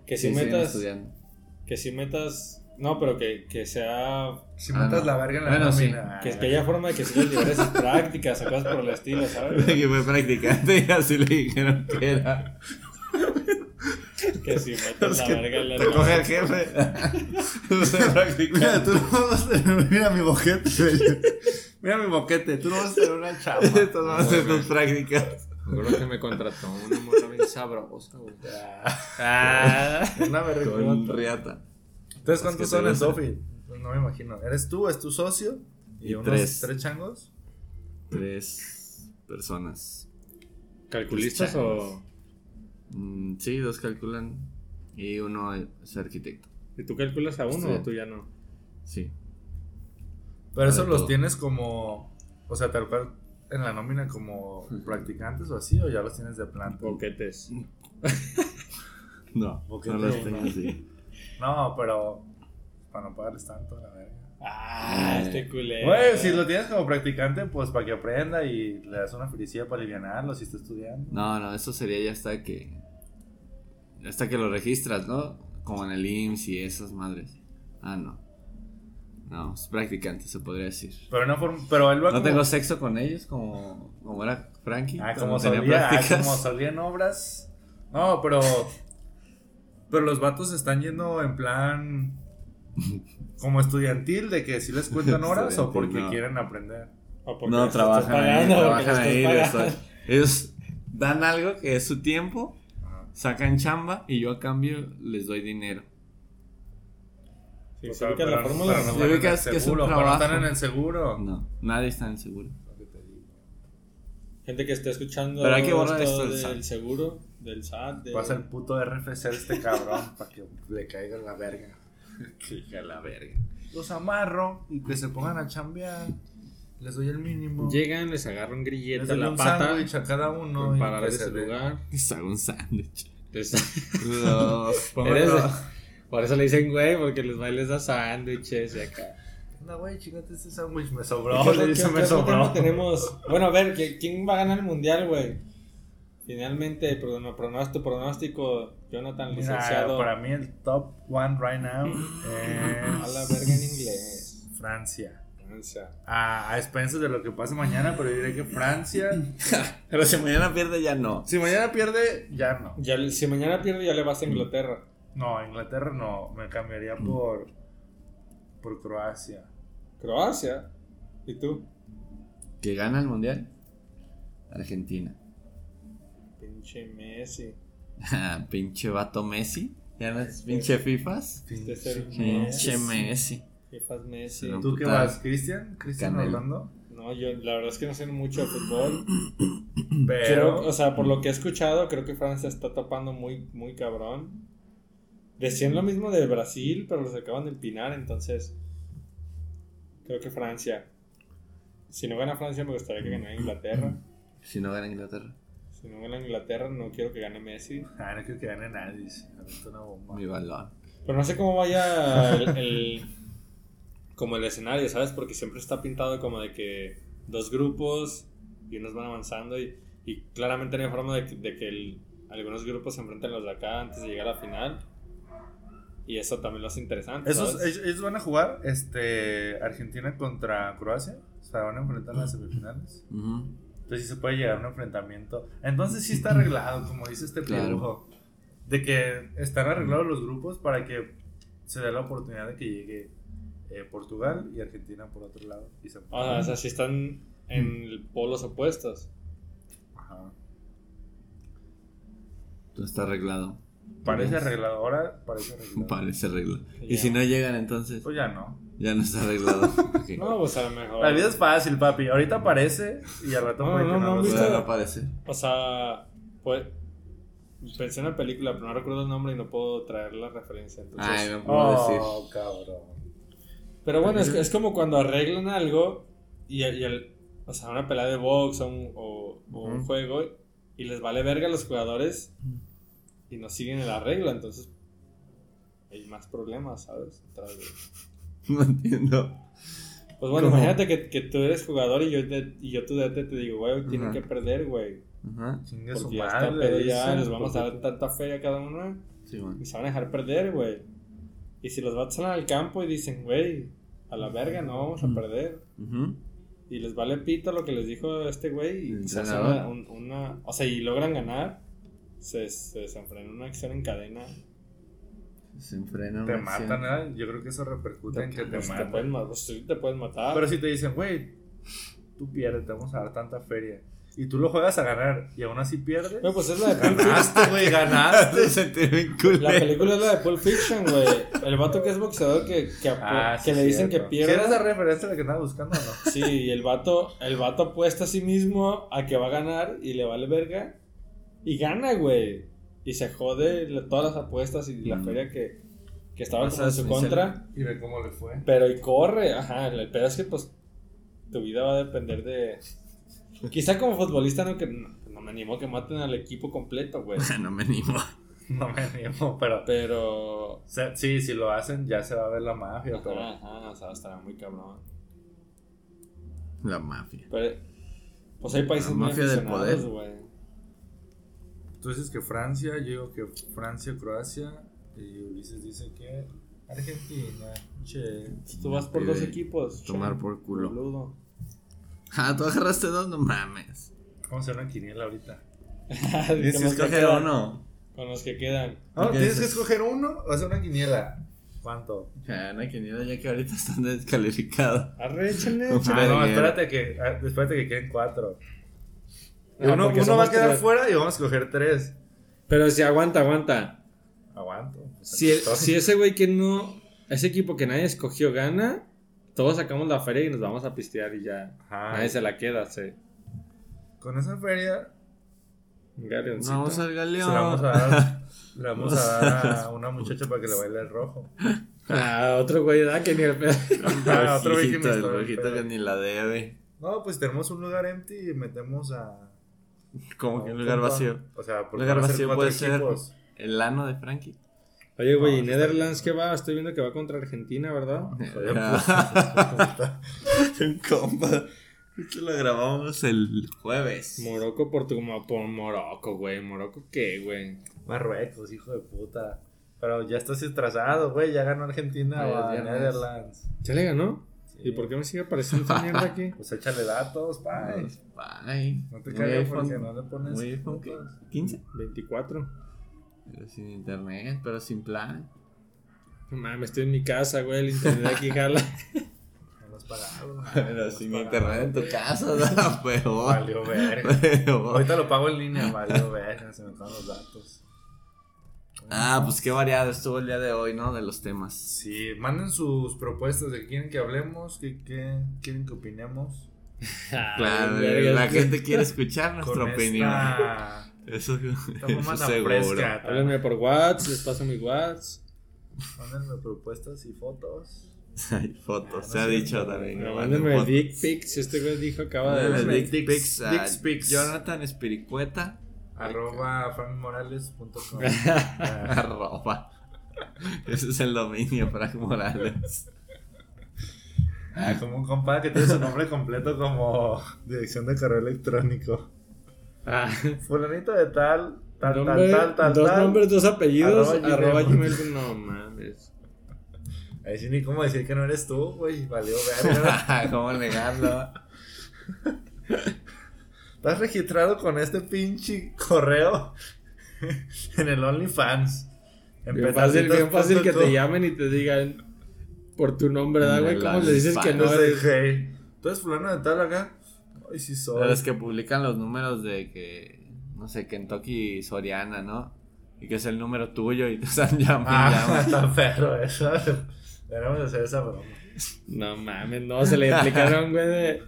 Que si metas. No, pero que, que sea. Si Ah, metas no. la verga en la Bueno, sí. Que, que haya forma de que si les liberes sus prácticas o cosas por el estilo, ¿sabes? que fue practicante y así le dijeron que era. Que si metes la verga en la Te coge el jefe. Mira, tú no vas a tener, mira mi boquete. Mira mi boquete, tú no vas a tener una chamba. Estas van a ser tus prácticas. Seguro que me contrató una morra bien sabrosa, güey. Una verga. Con riata. Entonces, ¿cuántos son en. Sofi? Pues no me imagino. ¿Eres tú? ¿Es tu socio? Y unos tres. tres changos? Tres personas. ¿Calculistas o.? Mm, sí, dos calculan. Y uno es arquitecto. ¿Y tú calculas a uno Sí. o tú ya no? Sí. Pero Ah, eso los todo. tienes como. O sea, tal cual en la nómina como practicantes o así, o ya los tienes de planta. Boquetes. No, Boquete no los tengo así. No, pero. Para no pagarles tanto, la verga. Ah, este culero. Güey, si lo tienes como practicante, pues para que aprenda y le das una felicidad para aliviarlo si está estudiando. No, no, eso sería ya hasta que. Hasta que lo registras, ¿no? Como en el IMSS y esas madres. Ah, no. No, es practicante, se podría decir. Pero, no form- pero él va No como. tengo sexo con ellos como, como era Frankie. Ah, cuando como tenía solía, ah, prácticas. como solían obras. No, pero. Pero los vatos están yendo en plan. Como estudiantil, de que si les cuentan horas o Estudiantil, porque no. quieren aprender. O porque No les trabajan ahí, pagando, porque trabajan les ahí. estás Ellos dan algo que es su tiempo, Ajá. sacan chamba y yo a cambio les doy dinero. Sí, O se sea, ubica pero- la fórmula. ¿no? no ubicas el que es un seguro, pero no están trabajo. en el seguro. No, nadie está en seguro. Te digo. Gente que esté escuchando Pero hay que borrar esto del SAT. seguro, del SAT. De... Pasa el puto RFC de este cabrón para que le caiga la verga. Que hija la verga. Los amarro y que se pongan a chambear. Les doy el mínimo. Llegan, les agarran un Les grillete a doy la un pata sándwich a cada uno. para y parar que de se su den. lugar. Les hago un sándwich. Les- No, Eres-. Por eso le dicen güey, porque les va y les da sándwiches y acá. No, güey, chingate ese sándwich, me sobró. ¿Qué otro- le dice, me sobró. tenemos? Bueno, a ver, ¿qui- ¿quién va a ganar el mundial, güey? Finalmente, pronóstico, pronóstico, Jonathan, Mira, licenciado. para mí el top one right now A la es verga en inglés. Francia. Francia. A, a expensas de lo que pase mañana, pero yo diré que Francia. Pero si mañana pierde ya no. Si mañana pierde, ya no. Ya, si mañana pierde, ya le vas a Inglaterra. No, Inglaterra no. Me cambiaría por. por Croacia. Croacia. ¿Y tú? ¿Que gana el mundial? Argentina. Pinche Messi. pinche vato Messi. ¿Ya no es pinche FIFAs? Este es el Pinche Messi. Fifas Messi. ¿Tú qué vas, Cristian? ¿Cristian. Orlando? No, yo la verdad es que no sé mucho de fútbol. Pero. Creo, o sea, por lo que he escuchado, creo que Francia está tapando muy, muy cabrón. Decían lo mismo de Brasil, pero los acaban de empinar, entonces. Creo que Francia. Si no gana Francia, me gustaría que ganara Inglaterra. Si no gana Inglaterra. Si no gana Inglaterra, no quiero que gane Messi. Ah, no creo que gane nadie. Avienta una bomba. Mi balón. Pero no sé cómo vaya el, el- como el escenario, ¿sabes? Porque siempre está pintado como de que dos grupos y unos van avanzando y, y claramente no hay forma de que, de que el- algunos grupos se enfrenten a los de acá antes de llegar a la final. Y eso también lo hace interesante. Esos, ellos, ellos van a jugar este, Argentina contra Croacia. O sea, van a enfrentar en las semifinales. Ujú. Entonces sí se puede llegar a un enfrentamiento. Entonces sí está arreglado, como dice este Claro. De que están arreglados los grupos para que se dé la oportunidad de que llegue eh, Portugal y Argentina por otro lado. Y se O sea, o sea, si están en polos opuestos. Ajá. Todo está arreglado. Parece arreglado. Ahora parece arreglado. Parece arreglado. Ya. Y si no llegan entonces, Pues ya no. ya no está arreglado. No, pues a lo mejor. La vida es fácil, papi. Ahorita aparece y al rato No, puede no, que no. Puede no aparecer. O sea, pues. Pensé en la película, pero no recuerdo el nombre y no puedo traer la referencia. Entonces, Ay, no puedo decir. Oh, cabrón. Pero bueno, es, es como cuando arreglan algo y, y el, o sea, una pelea de box o un, o- o un Ujú. juego y les vale verga a los jugadores y no siguen el arreglo, entonces hay más problemas, ¿sabes? De- No entiendo. Pues bueno, ¿Cómo? imagínate que, que tú eres jugador y yo, te, y yo tu DT te digo, güey, tienen Ajá. que perder, güey. Ajá. Chingue su Porque ya está pedo ya, les vamos a dar tanta fe a cada uno Sí, y se van a dejar perder, güey. Y si los vatos salen al campo y dicen, güey, a la verga, no vamos a perder. Ujú. Y les vale pito lo que les dijo este güey. Y se una, un- una- O sea, y logran ganar. Se, se desenfrena una acción en cadena. Se enfrena Te acción. matan, ¿eh? Yo creo que eso repercute en que te Pues te matan. pueden ma- pues sí, te puedes matar. Pero si te dicen, güey, tú pierdes, te vamos a dar tanta feria. Y tú lo juegas a ganar y aún así pierdes. No, pues es la de Pulp Fiction. Ganaste, güey, ganaste. Culero. La película es la de Pulp Fiction, güey. El vato que es boxeador que, que, apu- Ah, sí, que le dicen cierto. que ¿Sí era esa pierde. referencia la que andaba buscando o no? Sí, y el vato, el vato apuesta a sí mismo a que va a ganar y le vale verga. Y gana, güey. Y se jode la- todas las apuestas y la feria que, que estaba O como sea, en su contra. Y ve cómo le fue. Pero y corre, ajá. El pedo es que pues tu vida va a depender de. Quizá como futbolista no que no, no me animo que maten al equipo completo, güey. no me animo. No me animo, pero. Pero. o sea, sí, si lo hacen, ya se va a ver la mafia, pero. Ajá, o sea, estará muy cabrón. La mafia. Pero, pues hay países La muy mafia del aficionados, poder. güey. Tú dices que Francia, yo digo que Francia, Croacia. Y Ulises dice que Argentina. Che. Tú vas por dos equipos. Tomar che, por culo. boludo. Ah, tú agarraste dos, no mames. Vamos a hacer una quiniela ahorita. Tienes Con que los que escoger quedan, uno. Con los que quedan. No, tienes que escoger uno o hacer una quiniela. ¿Cuánto? Ya, no hay que ni idea, ya que ahorita están descalificados. Arre, échenle. Uf. Ah, no, espérate que, ah, espérate que queden cuatro. Ah, uno va a quedar tres. fuera y vamos a escoger tres. Pero si aguanta, aguanta. Aguanto. Si, si ese güey que no. Ese equipo que nadie escogió gana, todos sacamos la feria y nos vamos a pistear y ya. Ajá. Nadie se la queda, sí. Con esa feria galeoncito. Vamos al se galeón. la vamos a dar, le vamos a dar a una muchacha para que le baile el rojo. Ah, otro güey, ¿verdad? Que ni el pedo. Ah, otro güey que me el que ni la debe. No, pues tenemos un lugar empty y metemos a. Como que un lugar compa. vacío. O sea, porque Lugar ser vacío cuatro puede ser equipos. el ano de Frankie. Oye, güey, No, ¿y Netherlands qué va? Estoy viendo que va contra Argentina, ¿verdad? Pues, un compa. Esto lo grabamos el jueves. Morocco, Portugal, por Morocco, güey. ¿Morocco qué, güey? Marruecos, hijo de puta. Pero ya estás atrasado, güey. Ya ganó Argentina a. Netherlands. ¿Ya le ganó? ¿Y por qué me sigue apareciendo esta mierda aquí? Pues échale datos, bye. Pues, Bye. No te caigas porque no le pones. muy iPhone, ¿qué? fotos. ¿15? 24. Pero sin internet, pero sin plan. No mames, estoy en mi casa, güey. El internet aquí jala. No has pagado. Pero sin pagado. internet en tu casa, da peor. Valió. Peor. Ahorita lo pago en línea, valió verga. Se me acaban los datos. Ah, pues qué variado estuvo el día de hoy, ¿no? De los temas. Sí, manden sus propuestas de quieren que hablemos, qué, qué quieren que opinemos. Claro, Ay, la que- gente quiere escuchar nuestra Con opinión. esta, Eso, eso seguro. Háblenme por WhatsApp, les paso mi WhatsApp. Mándenme propuestas y fotos. Hay fotos, Ah, no se ha dicho no, también. No, que mándenme dick pics. Este güey dijo, acaba de dick pics dicks pics. Jonathan Espiricueta. Arroba frankmorales.com. Arroba. Ese es el dominio, Frank Morales. Ah, como un compa que tiene su nombre completo como dirección de correo electrónico. Ah, Fulanito de tal, tal, nombre- tal, tal, tal, dos tal. nombres, dos apellidos, Arroba arroba, gmail. gmail. No mames. Ahí sí ni cómo decir que no eres tú, güey. Valió verga. ¿Cómo negarlo? Estás registrado con este pinche correo en el OnlyFans. En Bien fácil, bien fácil que te llamen y te digan por tu nombre, ¿verdad, güey? ¿Cómo le dices que no eres? hey, ¿tú eres fulano de tal acá? Ay, sí soy. De los que publican los números de que, no sé, Kentucky Soriana, ¿no? Y que es el número tuyo y te están llamando. Ah, está perro eso. Deberíamos hacer esa broma. No mames, no, se le explicaron, güey, de...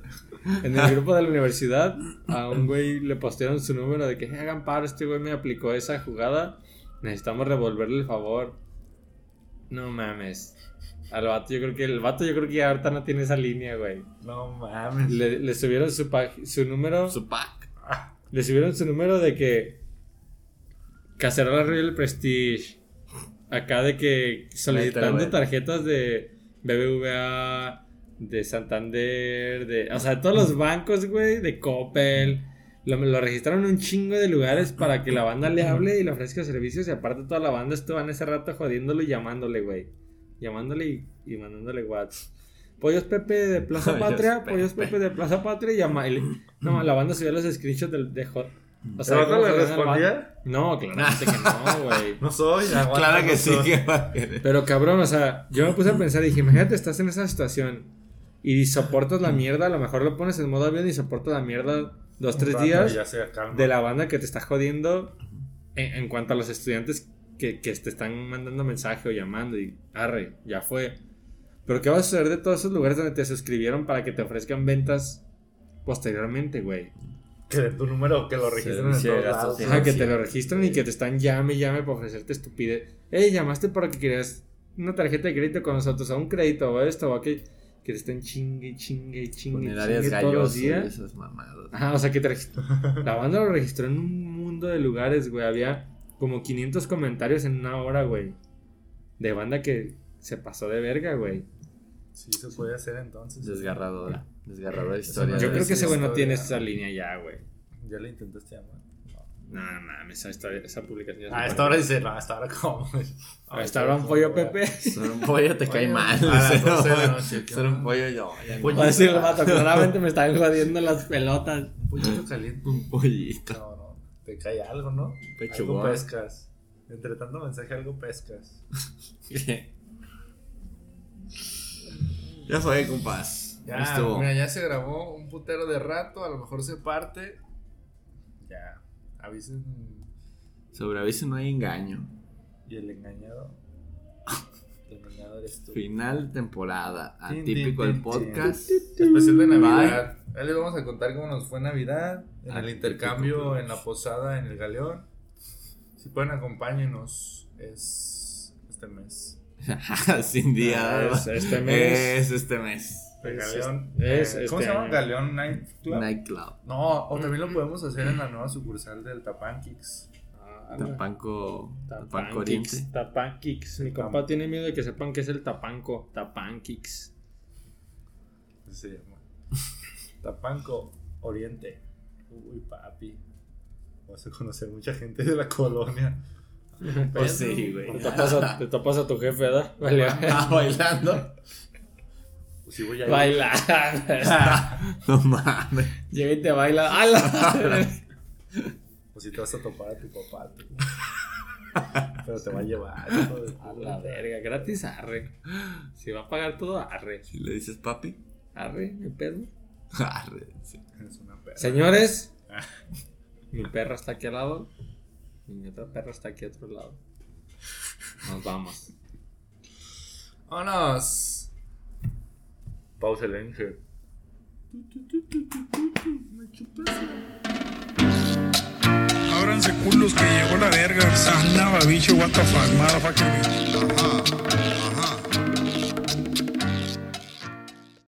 En el grupo de la universidad, a un güey le postearon su número de que "Eh, hagan paro, este güey me aplicó esa jugada. Necesitamos revolverle el favor. No mames. Al vato, yo creo que el vato, yo creo que ya ahorita no tiene esa línea, güey. No mames. Le, le subieron su, pag- su número. Su pack. Le subieron su número de que. Cacerola Royal Prestige. Acá de que solicitando tarjetas de BBVA, de Santander, de. O sea, de todos los bancos, güey, de Coppel. Lo, lo registraron en un chingo de lugares para que la banda le hable y le ofrezca servicios. Y aparte, toda la banda estuvo en ese rato jodiéndolo y llamándole, güey. Llamándole y, y mandándole WhatsApp. Pollos Pepe de Plaza Pollos Patria, Pepe. Pollos Pepe de Plaza Patria y llama. no, la banda subió los screenshots del- de, jo- O ¿El vato ¿cómo le respondía? No, claramente que no, güey. No soy, Claro que no sí soy. Pero cabrón, o sea, yo me puse a pensar y dije, imagínate, estás en esa situación y soportas la mierda, a lo mejor lo pones en modo avión y soportas la mierda dos, tres rato días de la banda que te está jodiendo en, en cuanto a los estudiantes que, que te están mandando mensaje o llamando y arre, ya fue. Pero ¿qué va a suceder de todos esos lugares donde te suscribieron para que te ofrezcan ventas posteriormente, güey? Que de tu número, que lo registren en lados. Sí, Ajá, que te lo registran y que te están llame llame para ofrecerte estupidez. Ey, llamaste porque querías una tarjeta de crédito con nosotros, o un crédito, o esto, o aquello. Que te estén chingue, chingue, chingue, Funerarias chingue todos los gallosos y días. esas mamadas. Ajá, o sea que te la banda lo registró en un mundo de lugares, güey. Había como 500 comentarios en una hora, güey. De banda que se pasó de verga, güey. Sí, se puede hacer entonces. Desgarradora. Desgarradora historia. Yo creo que ese güey no tiene esa línea ya, güey. ¿Ya le intentaste llamar? No. No, no mames, esa, historia, esa publicación. ya Ah, se a esta fue. hora dice, no, a esta hora cómo. A esta hora un pollo, Pepe. Ser un pollo te cae mal. a las ser- 12 de la noche, ¿qué Ser un pollo yo. Va a decir vato, claramente me están jodiendo las pelotas. Un pollito caliente. Un pollito. No, no. Te cae algo, ¿no? Pechugón. Algo pescas. Entre tanto mensaje, algo pescas. ya fue, compas. Ya, Estuvo. mira, ya se grabó un putero de rato. A lo mejor se parte. Ya. Avisen. Sobre aviso no hay engaño. Y el engañado. El engañado eres tú. Final temporada. Atípico el podcast. Especial de Navidad. Ahí les vamos a contar cómo nos fue Navidad. En el Ah, intercambio, en la posada, en el galeón. Si pueden, acompáñenos. Es este mes. Sin día. Es este mes. Es este mes. El galeón. es eh, ¿Cómo este se llama? año. Galeón Night Club. Nightclub. No, o también lo podemos hacer en la nueva sucursal del Tapankix. Ah, Tapanco. Tapanco. Oriente. Tapankix. Mi compa tiene miedo de que sepan que es el tapanco. Tapankix. Se llama. Tapanco Oriente. Uy, papi. Vas a conocer mucha gente de la colonia. Pues sí, güey. Te topas a, te topas a tu jefe, ¿verdad? Vale. Ah, bailando. Pues sí voy a ir. Baila. No mames. Llega y te baila. ¡Hala! O si te vas a topar a tu papá. tú. Pero te va a llevar. A la verga, gratis arre. Si va a pagar todo, arre. Si le dices papi. Arre, mi pedo. Arre, sí. Es una perra. Señores, mi perra está aquí al lado. Y mi otra perra está aquí a otro lado. Nos vamos. ¡Vámonos! Pausa el Inge. Ábranse culos que llegó la verga. Sana, babicho, what the fuck, motherfucking. Ajá.